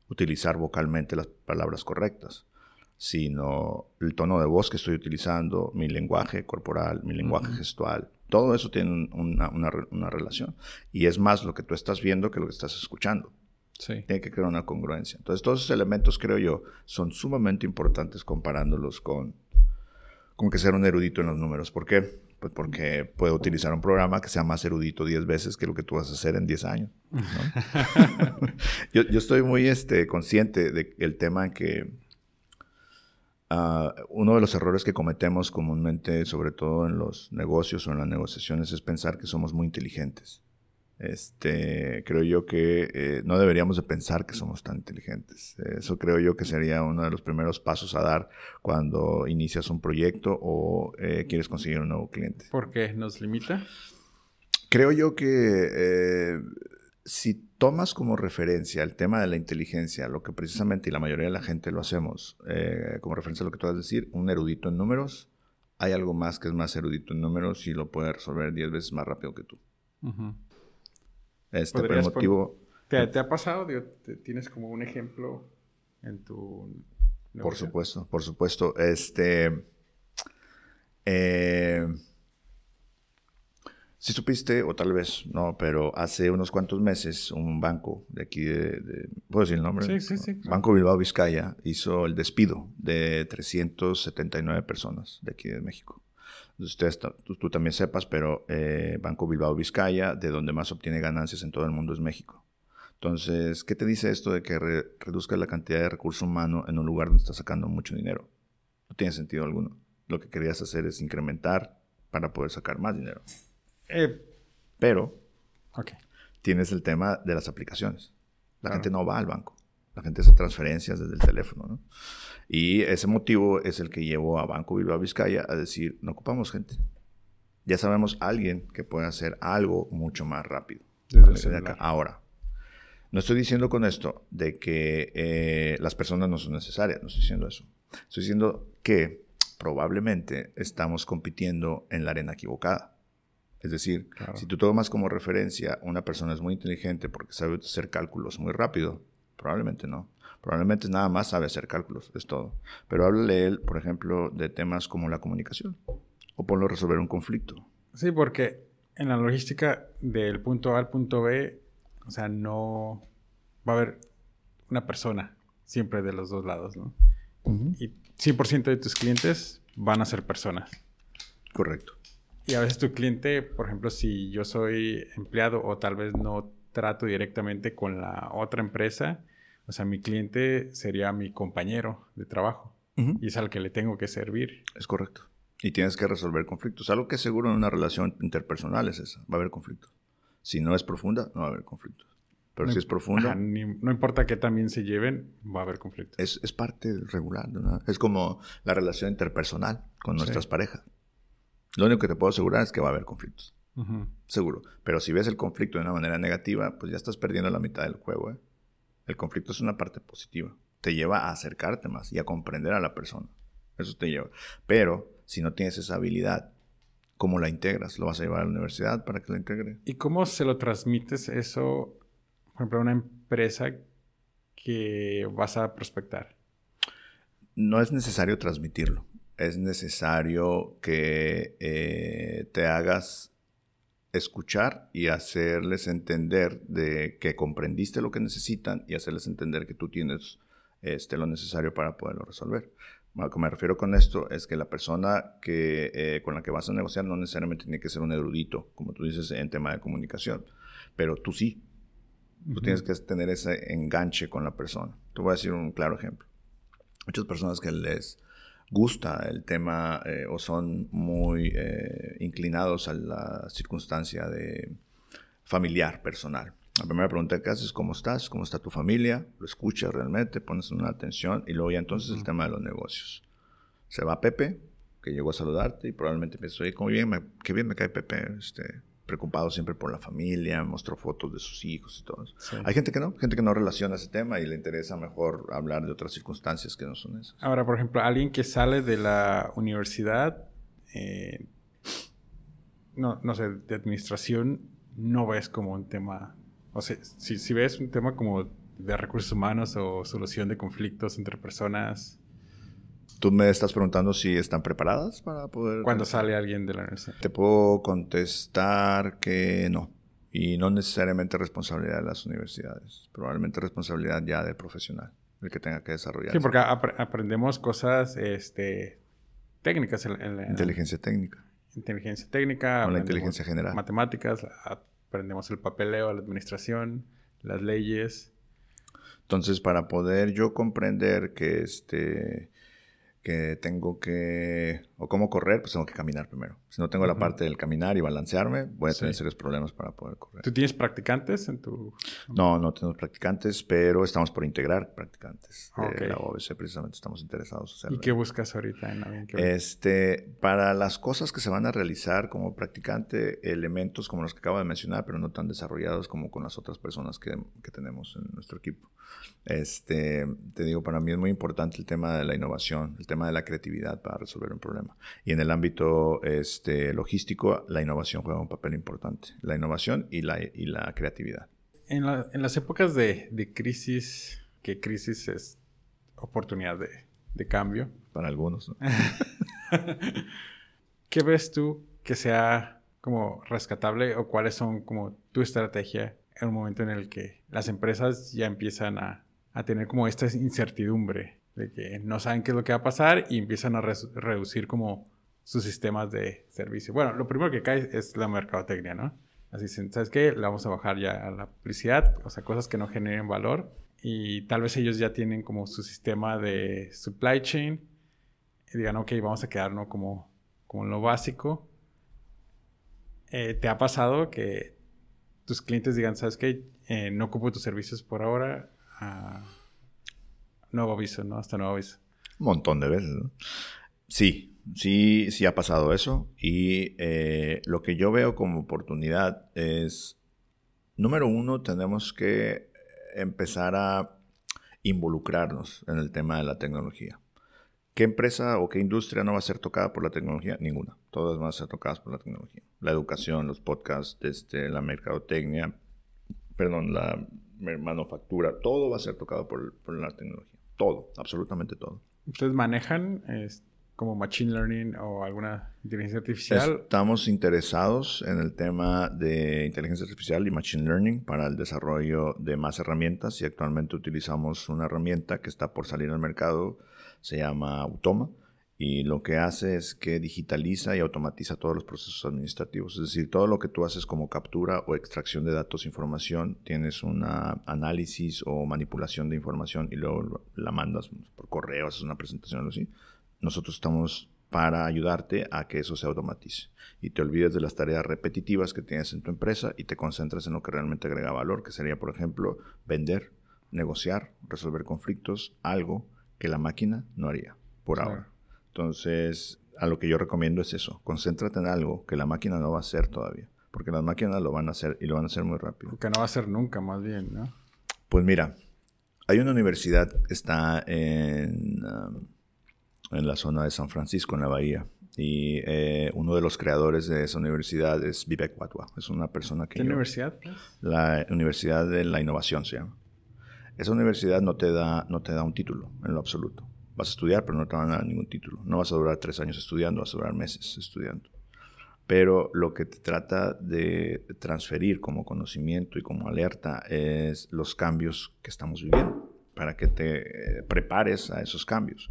utilizar vocalmente las palabras correctas, sino el tono de voz que estoy utilizando, mi lenguaje corporal, mi lenguaje Ujú. gestual. Todo eso tiene un- una, una una relación. Y es más lo que tú estás viendo que lo que estás escuchando. Sí. Tiene que crear una congruencia. Entonces, todos esos elementos, creo yo, son sumamente importantes comparándolos con, con que ser un erudito en los números. ¿Por qué? Pues porque puedo utilizar un programa que sea más erudito 10 veces que lo que tú vas a hacer en 10 años. ¿no? yo, yo estoy muy este, consciente del tema en que ah, uno de los errores que cometemos comúnmente, sobre todo en los negocios o en las negociaciones, es pensar que somos muy inteligentes. Este, creo yo que eh, no deberíamos de pensar que somos tan inteligentes. Eso creo yo que sería uno de los primeros pasos a dar cuando inicias un proyecto o eh, quieres conseguir un nuevo cliente. ¿Por qué? ¿Nos limita? Creo yo que eh, si tomas como referencia el tema de la inteligencia, lo que precisamente y la mayoría de la gente lo hacemos, eh, como referencia a lo que tú vas a decir, un erudito en números, hay algo más que es más erudito en números y lo puede resolver 10 veces más rápido que tú. Este, por el ¿Podrías pon- motivo, ¿Te, te ha pasado? ¿Tienes como un ejemplo en tu... por supuesto, por supuesto, este, eh, Si supiste, o tal vez no, pero hace unos cuantos meses un banco de aquí de... ¿Puedo decir el nombre? Sí, sí, sí. Banco Bilbao Vizcaya hizo el despido de 379 personas de aquí de México. Entonces, tú, tú, también sepas, pero eh, Banco Bilbao Vizcaya, de donde más obtiene ganancias en todo el mundo es México. Entonces, ¿qué te dice esto de que reduzca la cantidad de recurso humano en un lugar donde estás sacando mucho dinero? No tiene sentido alguno. Lo que querías hacer es incrementar para poder sacar más dinero. Eh, Pero tienes el tema de las aplicaciones. La gente no va al banco. La gente hace transferencias desde el teléfono. ¿no? Y ese motivo es el que llevó a Banco Bilbao Vizcaya a decir, no ocupamos gente. Ya sabemos alguien que puede hacer algo mucho más rápido. Ahora, no estoy diciendo con esto de que eh, las personas no son necesarias, no estoy diciendo eso. Estoy diciendo que probablemente estamos compitiendo en la arena equivocada. Es decir, si tú tomas como referencia una persona es muy inteligente porque sabe hacer cálculos muy rápido, probablemente no. Probablemente nada más sabe hacer cálculos, es todo. Pero háblale él, por ejemplo, de temas como la comunicación o ponlo a resolver un conflicto. Sí, porque en la logística del punto A al punto B, o sea, no va a haber una persona siempre de los dos lados, ¿no? Y 100% de tus clientes van a ser personas. Correcto. Y a veces tu cliente, por ejemplo, si yo soy empleado o tal vez no trato directamente con la otra empresa, o sea, mi cliente sería mi compañero de trabajo y es al que le tengo que servir. Es correcto. Y tienes que resolver conflictos. Algo que seguro en una relación interpersonal es esa. Va a haber conflictos. Si no es profunda, no va a haber conflictos. Pero si es profunda... no importa que también se lleven, va a haber conflictos. Es, es parte regular. ¿no? Es como la relación interpersonal con nuestras parejas. Lo único que te puedo asegurar es que va a haber conflictos. Seguro. Pero si ves el conflicto de una manera negativa, pues ya estás perdiendo la mitad del juego. ¿eh? El conflicto es una parte positiva. Te lleva a acercarte más y a comprender a la persona. Eso te lleva. Pero si no tienes esa habilidad, ¿cómo la integras? ¿Lo vas a llevar a la universidad para que la integre? ¿Y cómo se lo transmites eso, por ejemplo, a una empresa que vas a prospectar? No es necesario transmitirlo es necesario que eh, te hagas escuchar y hacerles entender de que comprendiste lo que necesitan y hacerles entender que tú tienes este, lo necesario para poderlo resolver. lo que me refiero con esto es que la persona que, eh, con la que vas a negociar no necesariamente tiene que ser un erudito, como tú dices en tema de comunicación, pero tú sí. Tú tienes que tener ese enganche con la persona. Te voy a decir un claro ejemplo. Muchas personas que les gusta el tema eh, o son muy eh, inclinados a la circunstancia de familiar, personal. La primera pregunta que haces es cómo estás, cómo está tu familia, lo escuchas realmente, pones una atención y luego ya entonces el tema de los negocios. Se va Pepe, que llegó a saludarte y probablemente piensas, oye, cómo bien, qué bien me cae Pepe, este, preocupado siempre por la familia, mostró fotos de sus hijos y todo eso. Hay gente que no, gente que no relaciona ese tema y le interesa mejor hablar de otras circunstancias que no son esas. Ahora, por ejemplo, alguien que sale de la universidad, eh, no, no sé, de administración, no ves como un tema, o sea, si, si ves un tema como de recursos humanos o solución de conflictos entre personas, Tú me estás preguntando si están preparadas para poder... Cuando sale alguien de la universidad. Te puedo contestar que no. Y no necesariamente responsabilidad de las universidades. Probablemente responsabilidad ya del profesional, el que tenga que desarrollar. Sí, porque aprendemos cosas este, técnicas. En, la, inteligencia técnica. Inteligencia técnica. Con la inteligencia general. Matemáticas. Aprendemos el papeleo, la administración, las leyes. Entonces, para poder yo comprender que este que tengo que, o cómo correr, pues tengo que caminar primero. Si no tengo la parte del caminar y balancearme, voy a tener serios problemas para poder correr. ¿Tú tienes practicantes en tu...? No, no tenemos practicantes, pero estamos por integrar practicantes. De la OBC precisamente estamos interesados en hacerlo. ¿Y qué buscas ahorita en la Este, para las cosas que se van a realizar como practicante, elementos como los que acabo de mencionar, pero no tan desarrollados como con las otras personas que, que tenemos en nuestro equipo. Este, te digo, para mí es muy importante el tema de la innovación, el tema de la creatividad para resolver un problema. Y en el ámbito este, logístico, la innovación juega un papel importante. La innovación y la, y la creatividad. En, en las épocas de, de, crisis, que crisis es oportunidad de, de cambio. Para algunos. ¿Qué ves tú que sea como rescatable o cuáles son como tu estrategia en un momento en el que las empresas ya empiezan a, a tener como esta incertidumbre de que no saben qué es lo que va a pasar y empiezan a reducir como sus sistemas de servicio. Bueno, lo primero que cae es la mercadotecnia, ¿no? Así, ¿sabes qué? Le vamos a bajar ya a la publicidad, o sea, cosas que no generen valor. Y tal vez ellos ya tienen como su sistema de supply chain y digan, ok, vamos a quedarnos como, como lo básico. Eh, ¿Te ha pasado que tus clientes digan, sabes qué? Eh, no ocupo tus servicios por ahora. Uh, nuevo aviso, ¿no? Hasta nuevo aviso. Un montón de veces, ¿no? Sí, sí, sí ha pasado eso. Y eh, lo que yo veo como oportunidad es, número uno, tenemos que empezar a involucrarnos en el tema de la tecnología. ¿Qué empresa o qué industria no va a ser tocada por la tecnología? Ninguna. Todas van a ser tocadas por la tecnología. La educación, los podcasts, este, la mercadotecnia, perdón, la manufactura, todo va a ser tocado por, por la tecnología. Todo, absolutamente todo. ¿Ustedes manejan como Machine Learning o alguna inteligencia artificial? Estamos interesados en el tema de inteligencia artificial y Machine Learning para el desarrollo de más herramientas y actualmente utilizamos una herramienta que está por salir al mercado, se llama Automa y lo que hace es que digitaliza y automatiza todos los procesos administrativos. Es decir, todo lo que tú haces como captura o extracción de datos, información, tienes un análisis o manipulación de información y luego la mandas por correo, haces una presentación o así nosotros estamos para ayudarte a que eso se automatice y te olvides de las tareas repetitivas que tienes en tu empresa y te concentres en lo que realmente agrega valor, que sería, por ejemplo, vender, negociar, resolver conflictos, algo que la máquina no haría por ahora. Entonces, a lo que yo recomiendo es eso, concéntrate en algo que la máquina no va a hacer todavía, porque las máquinas lo van a hacer y lo van a hacer muy rápido. Que no va a hacer nunca, más bien, ¿no? Pues mira, hay una universidad, está en... Um, en la zona de San Francisco, en la bahía. Y eh, uno de los creadores de esa universidad es Vivek Wadhwa. Es una persona que... ¿Qué universidad? La Universidad de la Innovación se llama. Esa universidad no te, da, no te da un título en lo absoluto. Vas a estudiar, pero no te van a dar ningún título. No vas a durar tres años estudiando, vas a durar meses estudiando. Pero lo que te trata de transferir como conocimiento y como alerta es los cambios que estamos viviendo, para que te eh, prepares a esos cambios.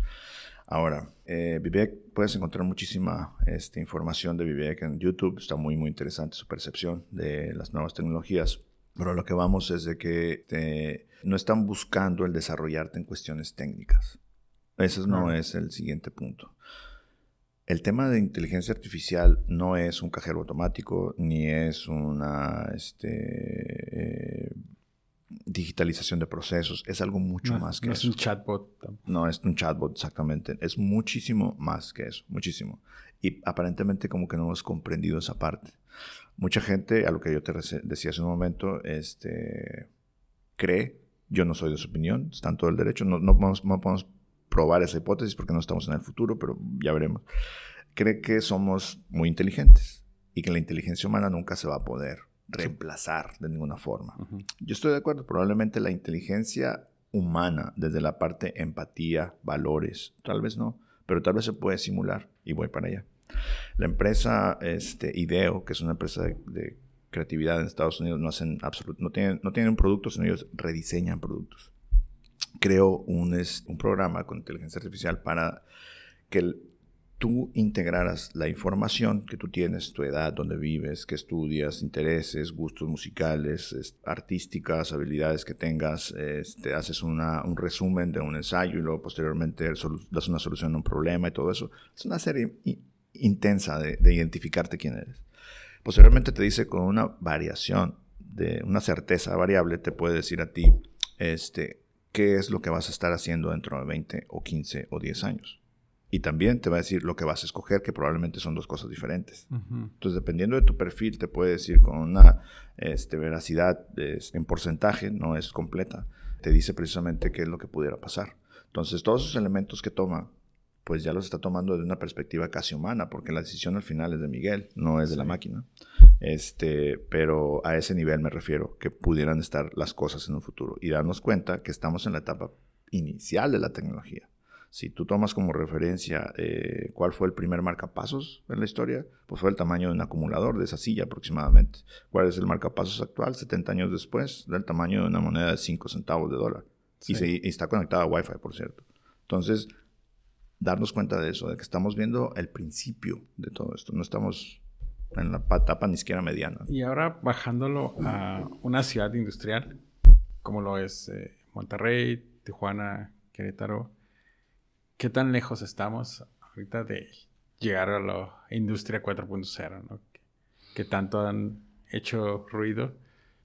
Ahora, eh, Vivek, puedes encontrar muchísima este, información de Vivek en YouTube. Está muy, muy interesante su percepción de las nuevas tecnologías. Pero lo que vamos es de que no están buscando el desarrollarte en cuestiones técnicas. Ese no es el siguiente punto. El tema de inteligencia artificial no es un cajero automático, ni es una este, eh, digitalización de procesos, es algo mucho más que eso. No es un chatbot. No es un chatbot, exactamente. Es muchísimo más que eso, muchísimo. Y aparentemente como que no hemos comprendido esa parte. Mucha gente, a lo que yo te decía hace un momento, este, cree, yo no soy de su opinión, está en todo el derecho, no, no, podemos, no podemos probar esa hipótesis porque no estamos en el futuro, pero ya veremos. Cree que somos muy inteligentes y que la inteligencia humana nunca se va a poder reemplazar de ninguna forma. Yo estoy de acuerdo, probablemente la inteligencia humana, desde la parte empatía, valores, tal vez no, pero tal vez se puede simular y voy para allá. La empresa este, IDEO, que es una empresa de, creatividad en Estados Unidos, no hacen absoluto, no tienen, no tienen productos, sino ellos rediseñan productos. Creo un, un programa con inteligencia artificial para que el, tú integraras la información que tú tienes, tu edad, dónde vives, qué estudias, intereses, gustos musicales, artísticas, habilidades que tengas, este, haces un resumen de un ensayo y luego posteriormente das una solución a un problema y todo eso. Es una serie intensa de, identificarte quién eres. Posteriormente te dice con una variación, de una certeza variable, te puede decir a ti este, qué es lo que vas a estar haciendo dentro de 20 o 15 o 10 años y también te va a decir lo que vas a escoger, que probablemente son dos cosas diferentes. Entonces, dependiendo de tu perfil, te puede decir con una este, veracidad este, en porcentaje, no es completa, te dice precisamente qué es lo que pudiera pasar. Entonces, todos esos elementos que toma, pues ya los está tomando desde una perspectiva casi humana, porque la decisión al final es de Miguel, no es de la máquina. Este, pero a ese nivel me refiero, que pudieran estar las cosas en un futuro y darnos cuenta que estamos en la etapa inicial de la tecnología Si tú tomas como referencia eh, cuál fue el primer marcapasos en la historia, pues fue el tamaño de un acumulador de esa silla aproximadamente. ¿Cuál es el marcapasos actual? 70 años después, del tamaño de una moneda de 5 centavos de dólar. Y, se, y está conectada a Wi-Fi, por cierto. Entonces, darnos cuenta de eso, de que estamos viendo el principio de todo esto. No estamos en la etapa ni siquiera mediana. Y ahora bajándolo a una ciudad industrial, como lo es eh, Monterrey, Tijuana, Querétaro, ¿qué tan lejos estamos ahorita de llegar a la industria 4.0? ¿no? ¿Qué tanto han hecho ruido?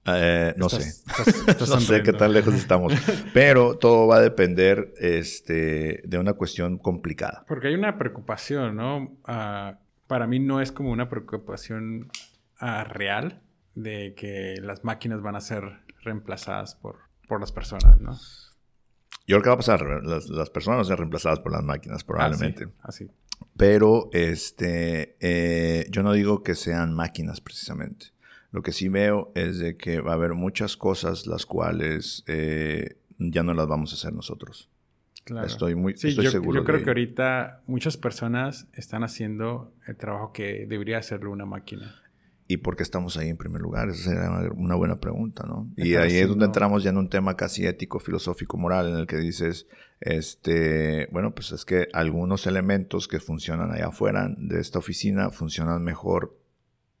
Eh, no sé. no sé qué tan lejos estamos. Pero todo va a depender este, de una cuestión complicada. Porque hay una preocupación, ¿no? Ah, para mí no es como una preocupación ah, real de que las máquinas van a ser reemplazadas por, por las personas, ¿no? Yo creo que va a pasar. Las, personas van a ser reemplazadas por las máquinas, probablemente. Así. Pero este, eh, yo no digo que sean máquinas precisamente. Lo que sí veo es de que va a haber muchas cosas las cuales eh, ya no las vamos a hacer nosotros. Claro. Estoy muy estoy yo, seguro. Yo creo que ahorita muchas personas están haciendo el trabajo que debería hacerlo una máquina. ¿Y por qué estamos ahí en primer lugar? Esa sería una buena pregunta, ¿no? Y ahí es donde entramos ya en un tema casi ético, filosófico, moral, en el que dices, este, bueno, pues es que algunos elementos que funcionan allá afuera de esta oficina funcionan mejor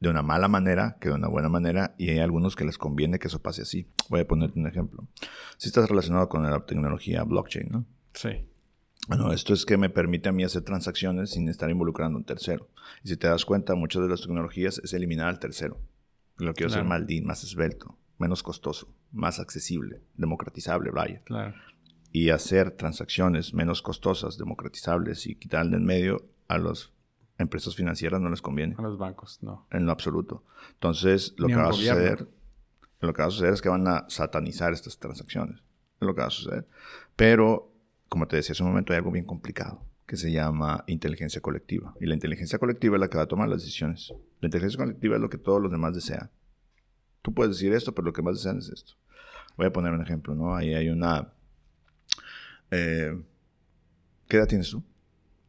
de una mala manera que de una buena manera y hay algunos que les conviene que eso pase así. Voy a ponerte un ejemplo. Si estás relacionado con la tecnología blockchain, ¿no? Sí. Bueno, esto es que me permite a mí hacer transacciones sin estar involucrando a un tercero. Y si te das cuenta, muchas de las tecnologías es eliminar al tercero. Lo quiero hacer más más esbelto, menos costoso, más accesible, democratizable, vaya. Claro. Y hacer transacciones menos costosas, democratizables y quitarle en medio a los empresas financieras no les conviene. A los bancos, no. En lo absoluto. Entonces, lo que va a suceder, lo que va a suceder es que van a satanizar estas transacciones. Es lo que va a suceder. Pero, como te decía hace un momento, hay algo bien complicado que se llama inteligencia colectiva. Y la inteligencia colectiva es la que va a tomar las decisiones. La inteligencia colectiva es lo que todos los demás desean. Tú puedes decir esto, pero lo que más desean es esto. Voy a poner un ejemplo, ¿no? Ahí hay una... Eh, ¿Qué edad tienes tú?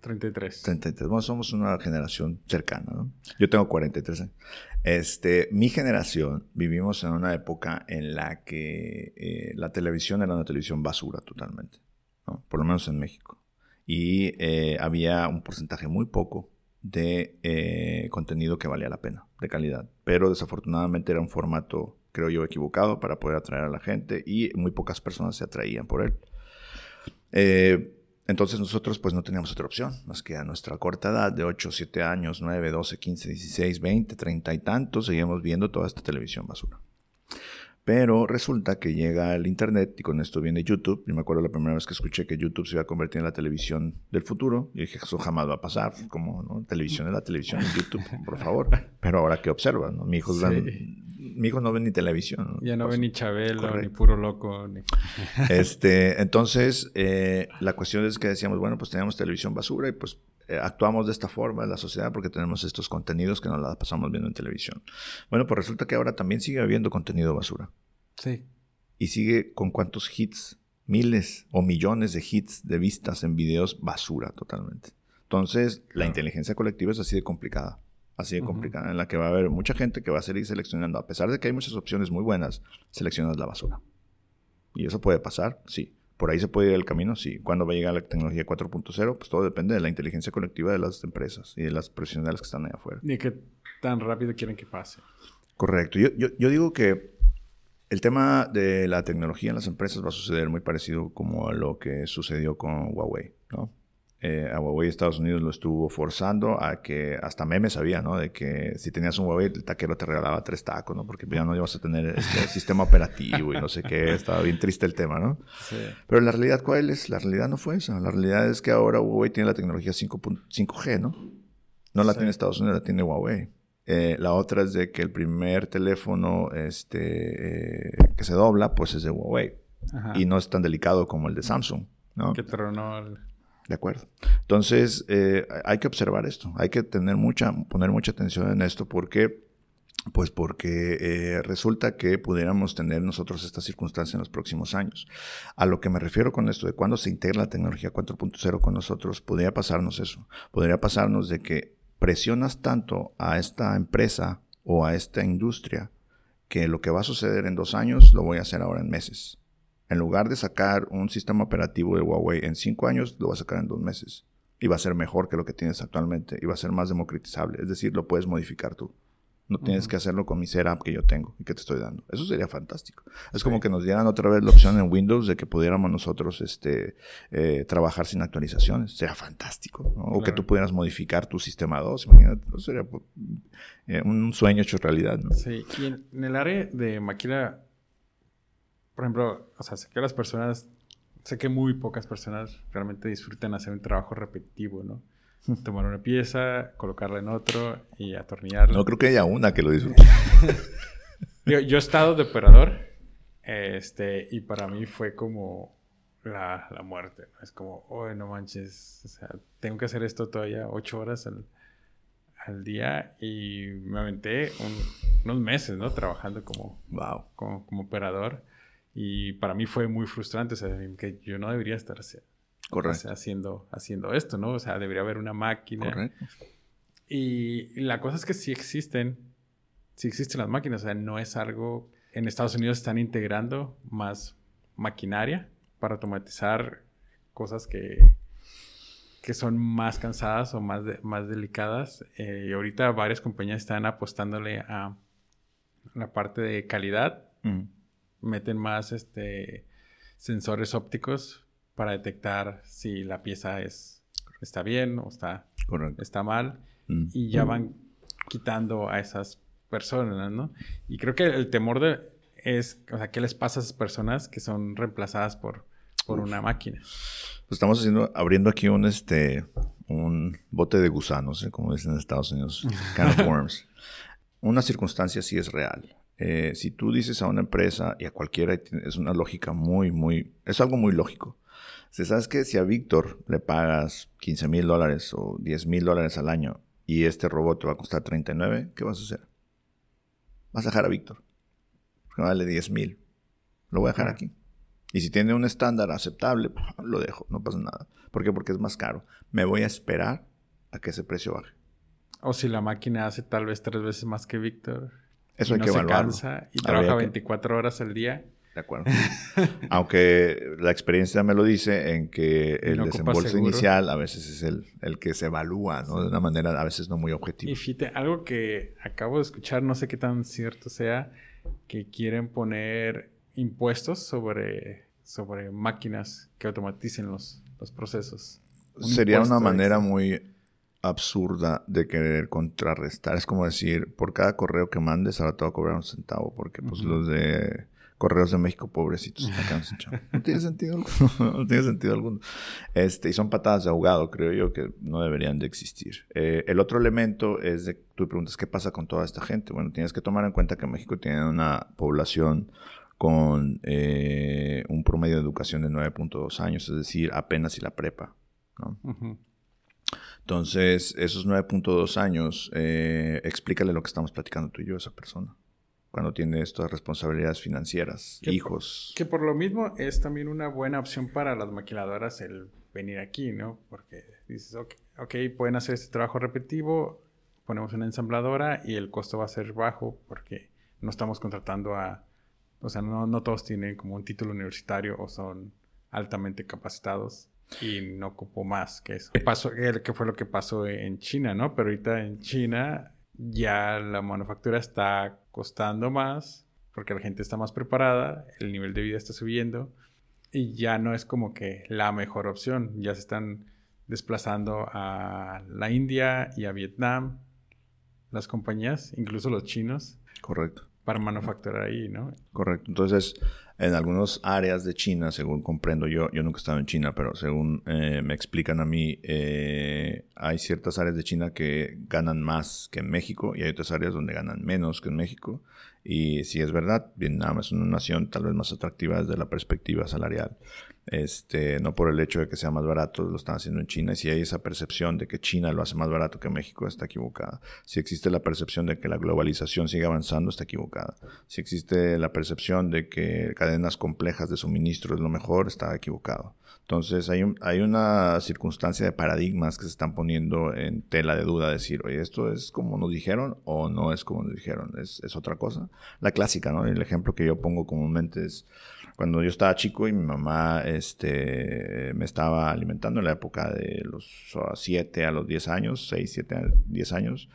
33. 33. Bueno, somos una generación cercana, ¿no? Yo tengo 43 años. Este, mi generación vivimos en una época en la que eh, la televisión era una televisión basura totalmente. Por lo menos en México. Y eh, había un porcentaje muy poco de eh, contenido que valía la pena, de calidad. Pero desafortunadamente era un formato, creo yo, equivocado para poder atraer a la gente y muy pocas personas se atraían por él. Eh, entonces nosotros pues no teníamos otra opción, más que a nuestra corta edad de 8, 7 años, 9, 12, 15, 16, 20, 30 y tantos, seguíamos viendo toda esta televisión basura. Pero resulta que llega el Internet y con esto viene YouTube. Yo me acuerdo la primera vez que escuché que YouTube se iba a convertir en la televisión del futuro. Y dije, eso jamás va a pasar. Como, ¿no? Televisión es la televisión, YouTube, por favor. Pero ahora, ¿qué observan? ¿no? Mi hijo mi hijo no ve ni televisión. Ya no ve ni Chabelo, ni puro loco. Este, entonces, eh, la cuestión es que decíamos, bueno, pues teníamos televisión basura y pues eh, actuamos de esta forma en la sociedad porque tenemos estos contenidos que nos la pasamos viendo en televisión. Bueno, pues resulta que ahora también sigue habiendo contenido basura. Sí. Y sigue con cuántos hits, miles o millones de hits de vistas en videos basura totalmente. Entonces, la inteligencia colectiva es así de complicada así de complicada, en la que va a haber mucha gente que va a seguir seleccionando. A pesar de que hay muchas opciones muy buenas, seleccionas la basura. Y eso puede pasar, sí. Por ahí se puede ir el camino, sí. ¿Cuándo va a llegar la tecnología 4.0? Pues todo depende de la inteligencia colectiva de las empresas y de las profesionales que están ahí afuera. ¿Y qué tan rápido quieren que pase? Correcto. Yo, yo, yo digo que el tema de la tecnología en las empresas va a suceder muy parecido como a lo que sucedió con Huawei, ¿no? Eh, a Huawei Estados Unidos lo estuvo forzando a que hasta memes había, ¿no? De que si tenías un Huawei, el taquero te regalaba tres tacos, ¿no? Porque ya no ibas a tener este sistema operativo y no sé qué. Estaba bien triste el tema, ¿no? Sí. Pero la realidad, ¿cuál es? La realidad no fue esa. La realidad es que ahora Huawei tiene la tecnología 5, g ¿no? No la tiene Estados Unidos, la tiene Huawei. Eh, la otra es de que el primer teléfono este, eh, que se dobla, pues es de Huawei. Y no es tan delicado como el de Samsung, ¿no? Que tronó el... De acuerdo. Entonces, eh, hay que observar esto. Hay que tener mucha, poner mucha atención en esto porque Pues porque eh, resulta que pudiéramos tener nosotros esta circunstancia en los próximos años. A lo que me refiero con esto de cuando se integra la tecnología 4.0 con nosotros, podría pasarnos eso. Podría pasarnos de que presionas tanto a esta empresa o a esta industria que lo que va a suceder en dos años lo voy a hacer ahora en meses. En lugar de sacar un sistema operativo de Huawei en cinco años, lo voy a sacar en dos meses. Y va a ser mejor que lo que tienes actualmente. Y va a ser más democratizable. Es decir, lo puedes modificar tú. No tienes que hacerlo con mi setup que yo tengo y que te estoy dando. Eso sería fantástico. Es como que nos dieran otra vez la opción en Windows de que pudiéramos nosotros este, eh, trabajar sin actualizaciones. Sería fantástico. O que tú pudieras modificar tu sistema 2. Imagínate. Eso sería eh, un sueño hecho realidad. ¿no? Sí. Y en, el área de maquila, por ejemplo, o sea, sé que las personas, sé que muy pocas personas realmente disfrutan hacer un trabajo repetitivo, ¿no? tomar una pieza, colocarla en otro y atornillarla. No creo que haya una que lo disfrute. yo, he estado de operador este, y para mí fue como la, la muerte. Es como, oh, no manches, o sea, tengo que hacer esto todavía ocho horas al, al día y me aventé unos meses, ¿no? Trabajando como, wow. como, como, operador y para mí fue muy frustrante, o sea, que yo no debería estar haciendo Correcto. haciendo, haciendo esto, ¿no? O sea, debería haber una máquina. Correcto. Y la cosa es que sí existen, sí existen las máquinas, o sea, no es algo... En Estados Unidos están integrando más maquinaria para automatizar cosas que, que son más cansadas o más, más delicadas. Eh, y ahorita varias compañías están apostándole a la parte de calidad. Mm. Meten más este, sensores ópticos para detectar si la pieza es, está bien o está, está mal. Mm. Y ya van quitando a esas personas, ¿no? Y creo que el temor de es, o sea, ¿qué les pasa a esas personas que son reemplazadas por, por una máquina? Pues estamos haciendo, abriendo aquí un, este, un bote de gusanos, ¿eh? como dicen en Estados Unidos, can of worms. Una circunstancia sí es real. Eh, si tú dices a una empresa y a cualquiera, es una lógica muy, muy, es algo muy lógico. Si sabes que si a Víctor le pagas 15 mil dólares o 10 mil dólares al año y este robot te va a costar 39, ¿qué vas a hacer? Vas a dejar a Víctor. Porque vale 10 mil. Lo voy a dejar aquí. Y si tiene un estándar aceptable, pues, lo dejo, no pasa nada. ¿Por qué? Porque es más caro. Me voy a esperar a que ese precio baje. O si la máquina hace tal vez tres veces más que Víctor. Eso hay que se cansa y trabaja 24 horas al día. De acuerdo. Aunque la experiencia me lo dice en que el desembolso inicial a veces es el, el, que se evalúa, ¿no? De una manera a veces no muy objetiva. Y fíjate, algo que acabo de escuchar, no sé qué tan cierto sea, que quieren poner impuestos sobre, sobre máquinas que automaticen los, los procesos. Sería una manera muy absurda de querer contrarrestar. Es como decir, por cada correo que mandes, ahora te voy a cobrar un centavo, porque pues los de Correos de México, pobrecitos. No tiene sentido alguno. no tiene sentido alguno. Este, y son patadas de ahogado, creo yo, que no deberían de existir. Eh, el otro elemento es de, tú preguntas, ¿qué pasa con toda esta gente? Bueno, tienes que tomar en cuenta que México tiene una población con eh, un promedio de educación de 9.2 años, es decir, apenas y la prepa. Entonces, esos 9.2 años, eh, explícale lo que estamos platicando tú y yo a esa persona cuando tiene estas responsabilidades financieras, hijos. que por lo mismo es también una buena opción para las maquiladoras el venir aquí, ¿no? Porque dices, ok, okay pueden hacer este trabajo repetitivo, ponemos una ensambladora y el costo va a ser bajo porque no estamos contratando a, o sea, no, no todos tienen como un título universitario o son altamente capacitados y no ocupo más que eso. ¿Qué, pasó, qué fue lo que pasó en China, no? Pero ahorita en China ya la manufactura está costando más porque la gente está más preparada, el nivel de vida está subiendo y ya no es como que la mejor opción. Ya se están desplazando a la India y a Vietnam las compañías, incluso los chinos. Correcto. Para manufacturar ahí, ¿no? Correcto. Entonces, en algunas áreas de China, según comprendo yo, yo nunca he estado en China, pero según eh, me explican a mí, eh, hay ciertas áreas de China que ganan más que en México y hay otras áreas donde ganan menos que en México Y si es verdad, Vietnam es una nación tal vez más atractiva desde la perspectiva salarial. Este, no por el hecho de que sea más barato, lo están haciendo en China. Y si hay esa percepción de que China lo hace más barato que México, está equivocada. Si existe la percepción de que la globalización sigue avanzando, está equivocada. Si existe la percepción de que cadenas complejas de suministro es lo mejor, está equivocado. Entonces hay, hay una circunstancia de paradigmas que se están poniendo en tela de duda, decir, oye, esto es como nos dijeron o no es como nos dijeron, es, es otra cosa. La clásica, ¿no? El ejemplo que yo pongo comúnmente es cuando yo estaba chico y mi mamá este, me estaba alimentando en la época de los 7 a los 10 años, 6, 7, 10 años,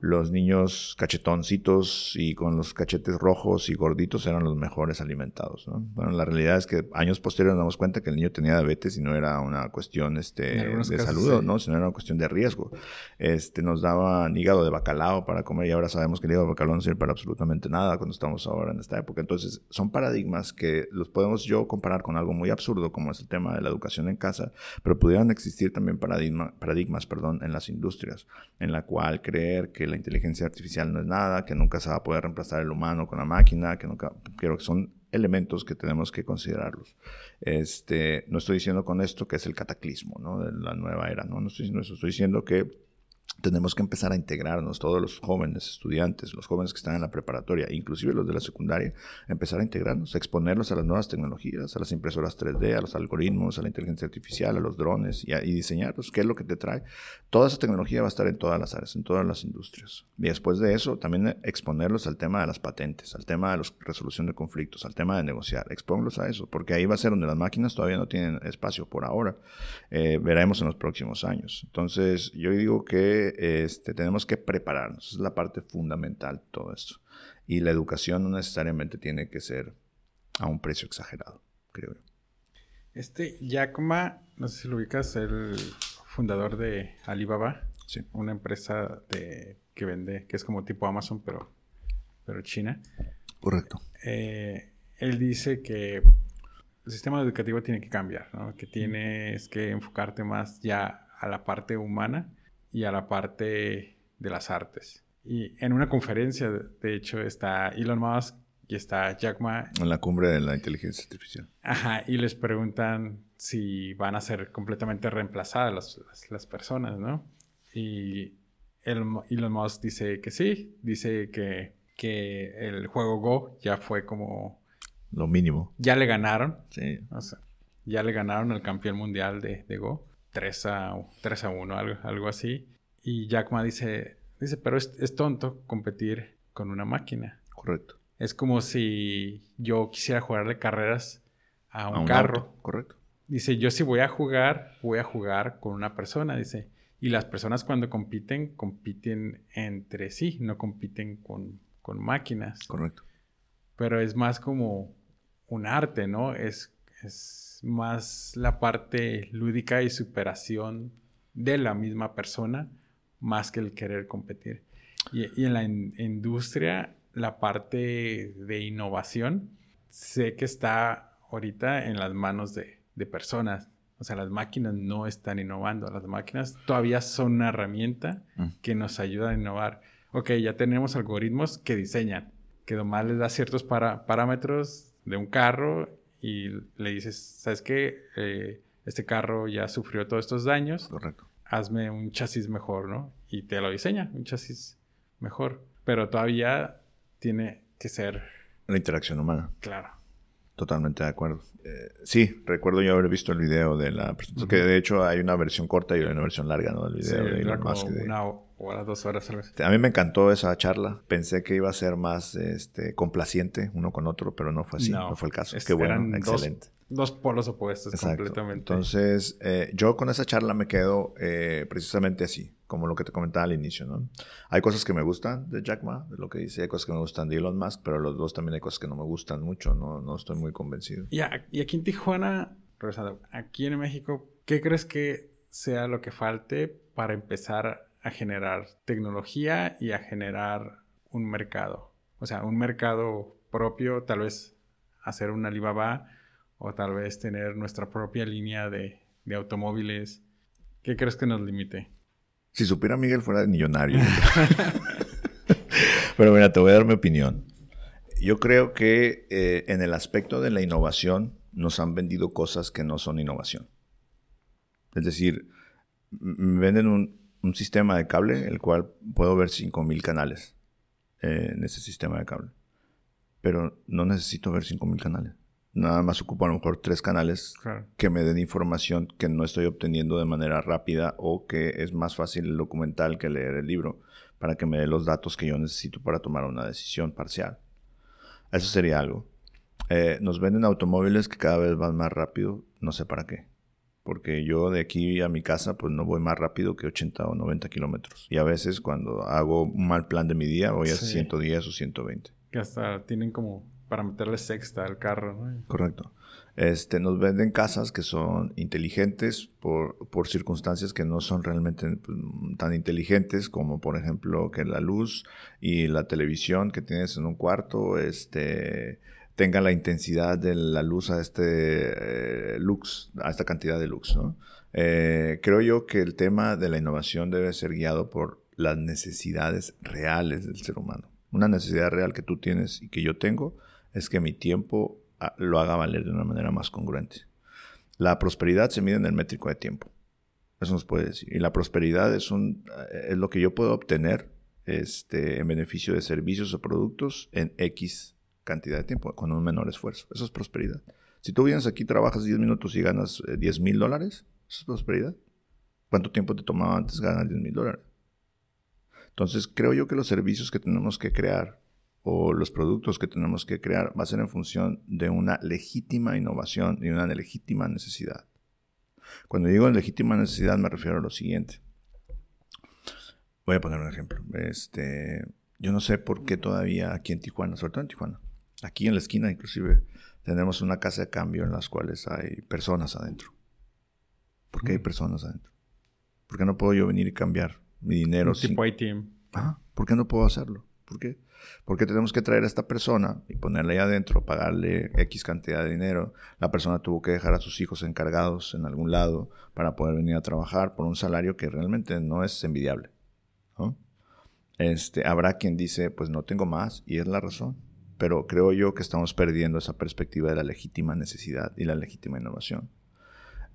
los niños cachetoncitos y con los cachetes rojos y gorditos eran los mejores alimentados. ¿no? Bueno, la realidad es que años posteriores nos damos cuenta que el niño tenía diabetes y no era una cuestión este, de salud, ¿no? sino era una cuestión de riesgo. Este, nos daban hígado de bacalao para comer y ahora sabemos que el hígado de bacalao no sirve para absolutamente nada cuando estamos ahora en esta época. Entonces, son paradigmas que los podemos yo comparar con algo muy absurdo como es el tema de la educación en casa, pero pudieran existir también paradigma, paradigmas perdón, en las industrias, en la cual creer que la inteligencia artificial no es nada, que nunca se va a poder reemplazar el humano con la máquina, que nunca, creo que son elementos que tenemos que considerarlos. Este, no estoy diciendo con esto que es el cataclismo ¿no? de la nueva era, no, no estoy diciendo eso, estoy diciendo que tenemos que empezar a integrarnos, todos los jóvenes estudiantes, los jóvenes que están en la preparatoria, inclusive los de la secundaria, empezar a integrarnos, a exponerlos a las nuevas tecnologías, a las impresoras 3D, a los algoritmos, a la inteligencia artificial, a los drones y, y diseñarlos, qué es lo que te trae. Toda esa tecnología va a estar en todas las áreas, en todas las industrias. Y después de eso, también exponerlos al tema de las patentes, al tema de la resolución de conflictos, al tema de negociar, exponlos a eso, porque ahí va a ser donde las máquinas todavía no tienen espacio por ahora. Eh, veremos en los próximos años. Entonces, yo digo que este, tenemos que prepararnos. Es la parte fundamental de todo esto. Y la educación no necesariamente tiene que ser a un precio exagerado, creo yo. Este Jack Ma, no sé si lo ubicas, el fundador de Alibaba. Sí. Una empresa de, que vende, que es como tipo Amazon, pero, pero China. Correcto. Eh, él dice que el sistema educativo tiene que cambiar, ¿no? que tienes que enfocarte más ya a la parte humana y a la parte de las artes. Y en una conferencia, de hecho, está Elon Musk y está Jack Ma. En la cumbre de la inteligencia artificial. Ajá, y les preguntan si van a ser completamente reemplazadas las, personas, ¿no? Y Elon Musk dice que sí, dice que, que el juego Go ya fue como... Lo mínimo. Ya le ganaron. Sí. O sea, ya le ganaron al campeón mundial de, de Go. 3 a, 3 a 1, algo, algo así. Y Jack Ma dice, dice pero es, es, tonto competir con una máquina. Correcto. Es como si yo quisiera jugarle carreras a un, carro. Correcto. Dice, yo si voy a jugar, voy a jugar con una persona, dice. Y las personas cuando compiten, compiten entre sí, no compiten con, con máquinas. Correcto. Pero es más como un arte, ¿no? Es, es más la parte lúdica y superación de la misma persona más que el querer competir. Y, en la industria, la parte de innovación, sé que está ahorita en las manos de, personas. O sea, las máquinas no están innovando. Las máquinas todavía son una herramienta mm. que nos ayuda a innovar. Ok, ya tenemos algoritmos que diseñan, que nomás les da ciertos parámetros de un carro y le dices, ¿sabes qué? Eh, este carro ya sufrió todos estos daños. Correcto. Hazme un chasis mejor, ¿no? Y te lo diseña, un chasis mejor. Pero todavía tiene que ser... La interacción humana. Claro. Totalmente de acuerdo. Eh, sí, recuerdo yo haber visto el video de la que de hecho hay una versión corta y una versión larga, ¿no? Del video de Elon Musk. Una hora, dos horas, tal vez. A mí me encantó esa charla. Pensé que iba a ser más este, complaciente uno con otro, pero no fue así, no, fue el caso. Qué bueno, excelente. Dos, polos opuestos completamente. Entonces, eh, yo con esa charla me quedo eh, precisamente así como lo que te comentaba al inicio, ¿no? Hay cosas que me gustan de Jack Ma, de lo que dice, hay cosas que me gustan de Elon Musk, pero los dos también hay cosas que no me gustan mucho, no, no estoy muy convencido. Y, y aquí en Tijuana, aquí en México, ¿qué crees que sea lo que falte para empezar a generar tecnología y a generar un mercado? O sea, un mercado propio, tal vez hacer un Alibaba o tal vez tener nuestra propia línea de, de automóviles. ¿Qué crees que nos limite? Si supiera Miguel fuera millonario. Pero mira, te voy a dar mi opinión. yo creo que eh, en el aspecto de la innovación nos han vendido cosas que no son innovación. Es decir, venden un, un, sistema de cable, el cual puedo ver 5.000 canales eh, en ese sistema de cable. Pero no necesito ver 5.000 canales. Nada más ocupo a lo mejor tres canales que me den información que no estoy obteniendo de manera rápida o que es más fácil el documental que leer el libro para que me dé los datos que yo necesito para tomar una decisión parcial. Eso sería algo. Eh, nos venden automóviles que cada vez van más rápido, no sé para qué. Porque yo de aquí a mi casa pues no voy más rápido que 80 o 90 kilómetros. Y a veces cuando hago un mal plan de mi día voy a 110 o 120. Que hasta tienen como para meterle sexta al carro, ¿no? Correcto. Este, nos venden casas que son inteligentes por, por circunstancias que no son realmente pues, tan inteligentes como por ejemplo que la luz y la televisión que tienes en un cuarto este, tenga la intensidad de la luz a este eh, lux, a esta cantidad de lux. Eh, creo yo que el tema de la innovación debe ser guiado por las necesidades reales del ser humano. Una necesidad real que tú tienes y que yo tengo es que mi tiempo ah, lo haga valer de una manera más congruente. La prosperidad se mide en el métrico de tiempo. Eso nos puede decir. Y la prosperidad es, un, eh, es lo que yo puedo obtener este, en beneficio de servicios o productos en X cantidad de tiempo, con un menor esfuerzo. Eso es prosperidad. Si tú vienes aquí, trabajas 10 minutos y ganas 10 eh, mil dólares, eso es prosperidad. ¿Cuánto tiempo te tomaba antes ganar 10 mil dólares? Entonces, creo yo que los servicios que tenemos que crear o los productos que tenemos que crear va a ser en función de una legítima innovación y una legítima necesidad. Cuando digo legítima necesidad me refiero a lo siguiente. Voy a poner un ejemplo. Este, yo no sé por qué todavía aquí en Tijuana, sobre todo en Tijuana, aquí en la esquina inclusive, tenemos una casa de cambio en las cuales hay personas adentro. ¿Por qué hay mm. personas adentro? ¿Por qué no puedo yo venir y cambiar mi dinero? Un tipo ATM. ¿Por qué no puedo hacerlo? ¿Por qué? Porque tenemos que traer a esta persona y ponerle ahí adentro, pagarle X cantidad de dinero. La persona tuvo que dejar a sus hijos encargados en algún lado para poder venir a trabajar por un salario que realmente no es envidiable. Este, habrá quien dice, pues no tengo más, y es la razón. Pero creo yo que estamos perdiendo esa perspectiva de la legítima necesidad y la legítima innovación.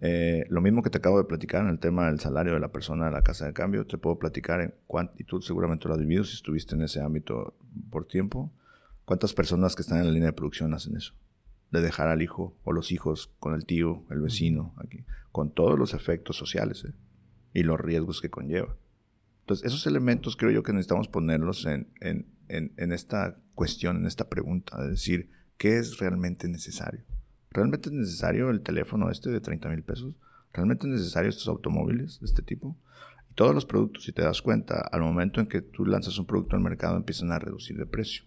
Eh, lo mismo que te acabo de platicar en el tema del salario de la persona de la casa de cambio, te puedo platicar en cuánto, seguramente lo has vivido si estuviste en ese ámbito por tiempo. ¿Cuántas personas que están en la línea de producción hacen eso? De dejar al hijo o los hijos con el tío, el vecino, aquí, con todos los efectos sociales ¿eh? y los riesgos que conlleva. Entonces, esos elementos creo yo que necesitamos ponerlos en, en, en, esta cuestión, en esta pregunta, de decir, ¿qué es realmente necesario? ¿Realmente es necesario el teléfono este de 30 mil pesos? ¿Realmente es necesario estos automóviles de este tipo? Todos los productos, si te das cuenta, al momento en que tú lanzas un producto al mercado empiezan a reducir de precio.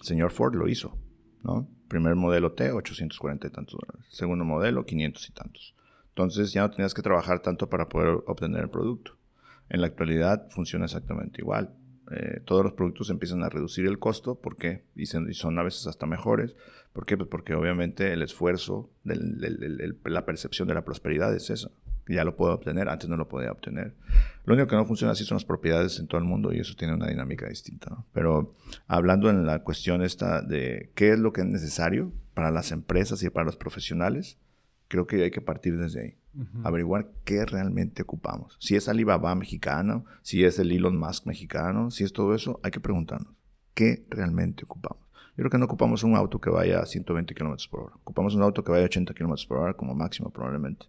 El señor Ford lo hizo, ¿no? Primer modelo T, 840 y tantos dólares. Segundo modelo, 500 y tantos. Entonces ya no tenías que trabajar tanto para poder obtener el producto. En la actualidad funciona exactamente igual. Eh, todos los productos empiezan a reducir el costo. ¿Por qué? Y, son a veces hasta mejores. ¿Por qué? Pues porque obviamente el esfuerzo, la percepción de la prosperidad es eso. Ya lo puedo obtener, antes no lo podía obtener. Lo único que no funciona así son las propiedades en todo el mundo y eso tiene una dinámica distinta. Pero hablando en la cuestión esta de qué es lo que es necesario para las empresas y para los profesionales, creo que hay que partir desde ahí. Averiguar qué realmente ocupamos. Si es Alibaba mexicano, si es el Elon Musk mexicano, si es todo eso, hay que preguntarnos qué realmente ocupamos. Yo creo que no ocupamos un auto que vaya a 120 kilómetros por hora. Ocupamos un auto que vaya a 80 kilómetros por hora como máximo probablemente.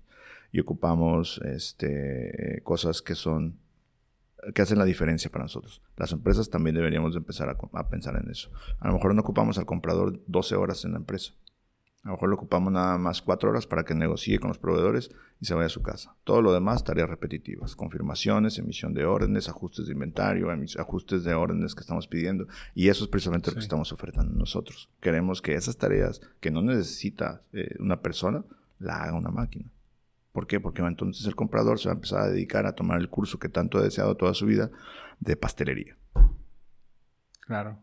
Y ocupamos este, cosas que son que hacen la diferencia para nosotros. Las empresas también deberíamos empezar a, a pensar en eso. A lo mejor no ocupamos al comprador 12 horas en la empresa. A lo mejor le ocupamos nada más cuatro horas para que negocie con los proveedores y se vaya a su casa. Todo lo demás, tareas repetitivas. Confirmaciones, emisión de órdenes, ajustes de inventario, ajustes de órdenes que estamos pidiendo. Y eso es precisamente lo que estamos ofertando nosotros. Queremos que esas tareas que no necesita eh, una persona, la haga una máquina. ¿Por qué? Porque entonces el comprador se va a empezar a dedicar a tomar el curso que tanto ha deseado toda su vida de pastelería. Claro.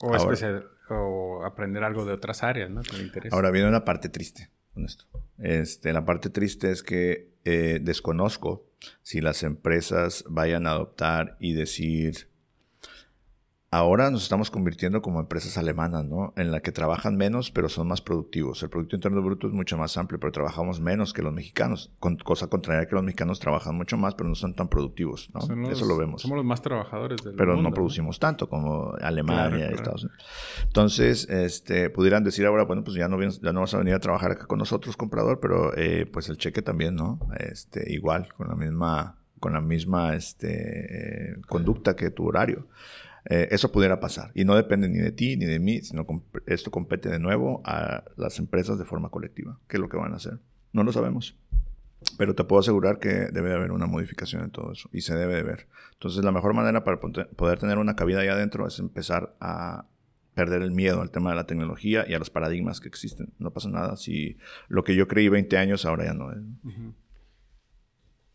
O especial o aprender algo de otras áreas, ¿no? Ahora viene una parte triste con esto. Este, la parte triste es que eh, desconozco si las empresas vayan a adoptar y decir, Ahora nos estamos convirtiendo como empresas alemanas, ¿no? En la que trabajan menos, pero son más productivos. El Producto Interno Bruto es mucho más amplio, pero trabajamos menos que los mexicanos. Con, cosa contraria que los mexicanos trabajan mucho más, pero no son tan productivos, ¿no? Eso lo vemos. Somos los más trabajadores del Pero no producimos tanto como Alemania y Estados Unidos. Entonces, este, pudieran decir ahora, bueno, pues ya no, ya no vas a venir a trabajar acá con nosotros, comprador, pero eh, pues el cheque también, ¿no? Este, igual, con la misma, con la misma este, eh, conducta que tu horario. Eh, eso pudiera pasar. Y no depende ni de ti ni de mí, sino que esto compete de nuevo a las empresas de forma colectiva. ¿Qué es lo que van a hacer? No lo sabemos. Pero te puedo asegurar que debe haber una modificación en todo eso y se debe de ver. Entonces, la mejor manera para poder tener una cabida ahí adentro es empezar a perder el miedo al tema de la tecnología y a los paradigmas que existen. No pasa nada si lo que yo creí 20 años ahora ya no es.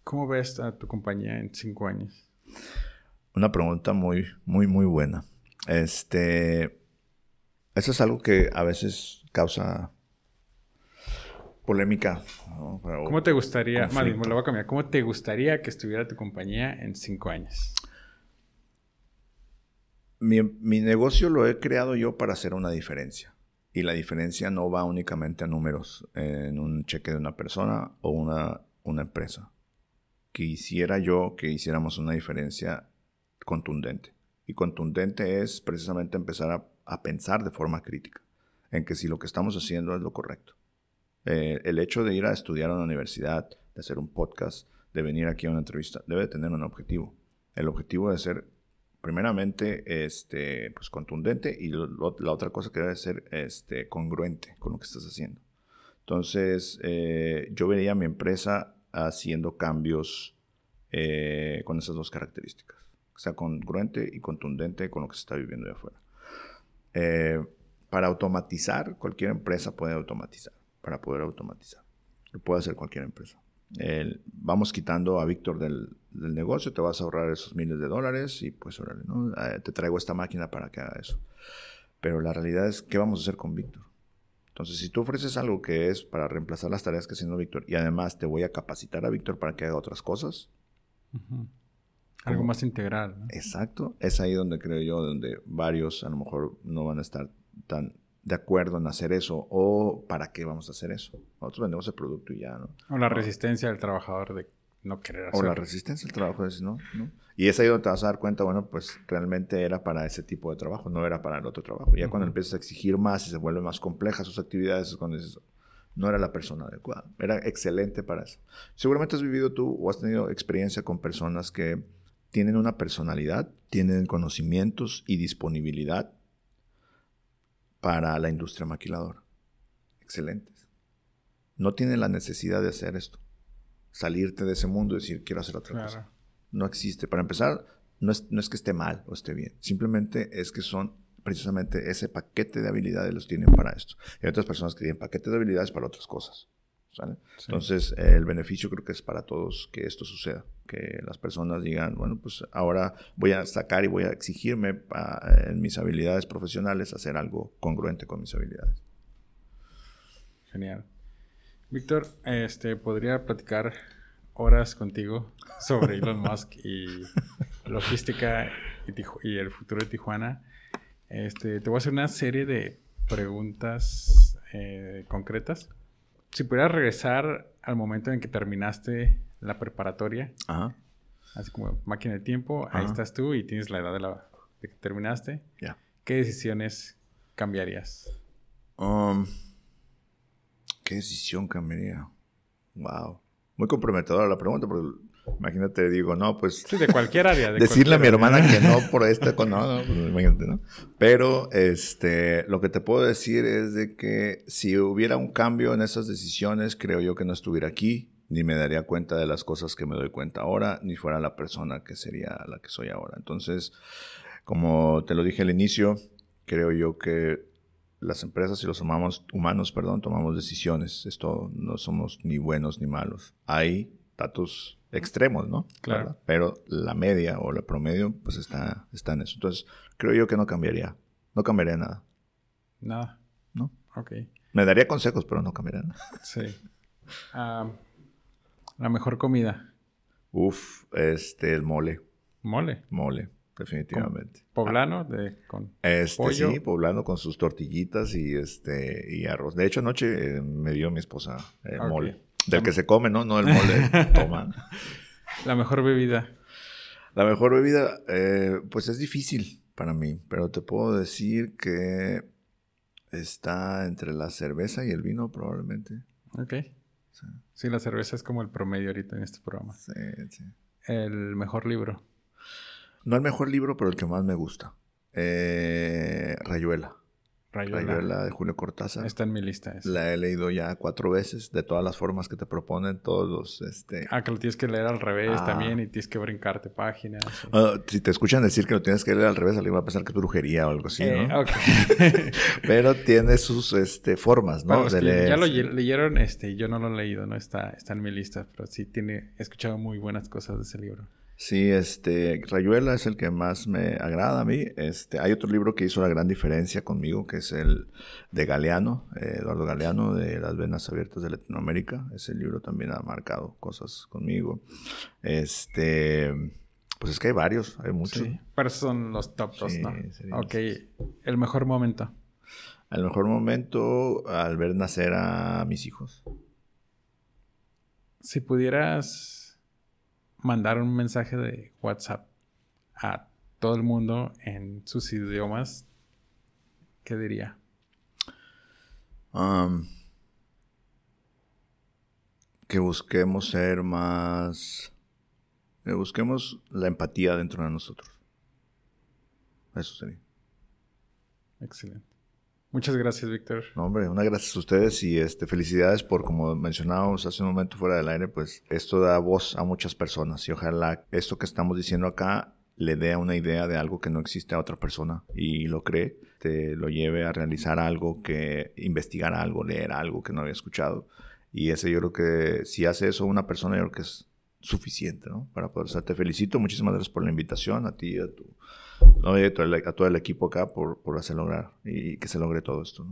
¿Cómo ves a tu compañía en 5 años? Una pregunta muy, muy, muy buena. Este, eso es algo que a veces causa polémica. ¿Cómo te gustaría, lo voy a cambiar, ¿cómo te gustaría que estuviera tu compañía en cinco años? Mi, mi, negocio lo he creado yo para hacer una diferencia. Y la diferencia no va únicamente a números en un cheque de una persona o una, una empresa. Quisiera yo que hiciéramos una diferencia contundente. Y contundente es precisamente empezar a, pensar de forma crítica en que si lo que estamos haciendo es lo correcto. Eh, el hecho de ir a estudiar a una universidad, de hacer un podcast, de venir aquí a una entrevista, debe tener un objetivo. El objetivo debe ser, primeramente, este, pues, contundente y la otra cosa que debe ser este, congruente con lo que estás haciendo. Entonces, eh, yo vería a mi empresa haciendo cambios eh, con esas dos características sea congruente y contundente con lo que se está viviendo de afuera. Eh, para automatizar, cualquier empresa puede automatizar, para poder automatizar. Lo puede hacer cualquier empresa. vamos quitando a Víctor del, negocio, te vas a ahorrar esos miles de dólares y pues órale. Eh, te traigo esta máquina para que haga eso. Pero la realidad es, ¿qué vamos a hacer con Víctor? Entonces, si tú ofreces algo que es para reemplazar las tareas que está haciendo Víctor y además te voy a capacitar a Víctor para que haga otras cosas, algo más integral. Exacto. Es ahí donde creo yo, donde varios a lo mejor no van a estar tan de acuerdo en hacer eso o para qué vamos a hacer eso. Nosotros vendemos el producto y ya, ¿no? O la resistencia del trabajador de no querer hacerlo. O la resistencia del trabajo, ¿no? ¿no? Y es ahí donde te vas a dar cuenta, bueno, pues realmente era para ese tipo de trabajo, no era para el otro trabajo. Ya cuando empiezas a exigir más y se vuelven más complejas sus actividades, es cuando dices, no era la persona adecuada. Era excelente para eso. Seguramente has vivido tú o has tenido experiencia con personas que tienen una personalidad, tienen conocimientos y disponibilidad para la industria maquiladora. Excelentes. No tienen la necesidad de hacer esto. Salirte de ese mundo y decir, quiero hacer otra cosa. No existe. Para empezar, no es, no es que esté mal o esté bien. Simplemente es que son precisamente ese paquete de habilidades los tienen para esto. Hay otras personas que tienen paquetes de habilidades para otras cosas. Entonces, el beneficio creo que es para todos que esto suceda, que las personas digan, bueno, pues ahora voy a sacar y voy a exigirme en mis habilidades profesionales hacer algo congruente con mis habilidades. Genial. Víctor, este, podría platicar horas contigo sobre Elon Musk y logística y, el futuro de Tijuana. Este, te voy a hacer una serie de preguntas eh, concretas si pudieras regresar al momento en que terminaste la preparatoria, así como máquina de tiempo, ahí estás tú y tienes la edad de, la, que terminaste. ¿Qué decisiones cambiarías? Um, ¿Qué decisión cambiaría? Wow. Muy comprometedora la pregunta, porque Imagínate, digo, no, pues. Sí, de cualquier área. decirle a mi hermana que no por con, no, no, pues, imagínate, ¿no? Pero, este, lo que te puedo decir es de que si hubiera un cambio en esas decisiones, creo yo que no estuviera aquí, ni me daría cuenta de las cosas que me doy cuenta ahora, ni fuera la persona que sería la que soy ahora. Entonces, como te lo dije al inicio, creo yo que las empresas y los humanos, humanos perdón, tomamos decisiones. Esto no somos ni buenos ni malos. Hay datos extremos, ¿no? Claro. Pero la media o el promedio, pues está, está en eso. Entonces, creo yo que no cambiaría. No cambiaría nada. Nada. ¿No? Ok. Me daría consejos, pero no cambiaría nada. Sí. la mejor comida. Uf, este, el mole. ¿Mole? Mole. definitivamente. ¿Poblano? De, con este, pollo. Sí, poblano con sus tortillitas y, este, y arroz. De hecho, anoche eh, me dio mi esposa el mole. Del que se come, ¿no? No el mole. Toma. La mejor bebida. La mejor bebida, eh, pues es difícil para mí, pero te puedo decir que está entre la cerveza y el vino probablemente. Ok. Sí. la cerveza es como el promedio ahorita en este programa. Sí, sí. El mejor libro. No el mejor libro, pero el que más me gusta. Eh, Rayuela. Rayuela. de Julio Cortázar. Está en mi lista. La he leído ya cuatro veces, de todas las formas que te proponen, todos los... Este... Ah, que lo tienes que leer al revés ah. también y tienes que brincarte páginas. Ah, si te escuchan decir que lo tienes que leer al revés, alguien va a pensar que es brujería o algo así, ¿no? Eh, Pero tiene sus este, formas, ¿no? Ya lo leyeron, este, yo no lo he leído, no está, está en mi lista, pero sí tiene, he escuchado muy buenas cosas de ese libro. Sí, este, Rayuela es el que más me agrada a mí. Este, hay otro libro que hizo la gran diferencia conmigo, que es el de Galeano, eh, Eduardo Galeano, de Las Venas Abiertas de Latinoamérica. Ese libro también ha marcado cosas conmigo. Este, pues es que hay varios, hay muchos. Sí, pero son los top dos, ¿no? Ok, el mejor momento. El mejor momento al ver nacer a mis hijos. Si pudieras mandar un mensaje de WhatsApp a todo el mundo en sus idiomas, ¿qué diría? Um, que busquemos ser más... Que busquemos la empatía dentro de nosotros. Eso sería. Excelente. Muchas gracias, Víctor. No, hombre, una gracias a ustedes y este, felicidades por, como mencionábamos hace un momento fuera del aire, pues esto da voz a muchas personas y ojalá esto que estamos diciendo acá le dé una idea de algo que no existe a otra persona y lo cree, te lo lleve a realizar algo, que investigar algo, leer algo que no había escuchado. Y ese yo creo que si hace eso una persona, yo creo que es suficiente, ¿no? Para poder ser. Te felicito, muchísimas gracias por la invitación, a ti y a tu ¿no? y a todo, el, equipo acá por, por hacer lograr y que se logre todo esto.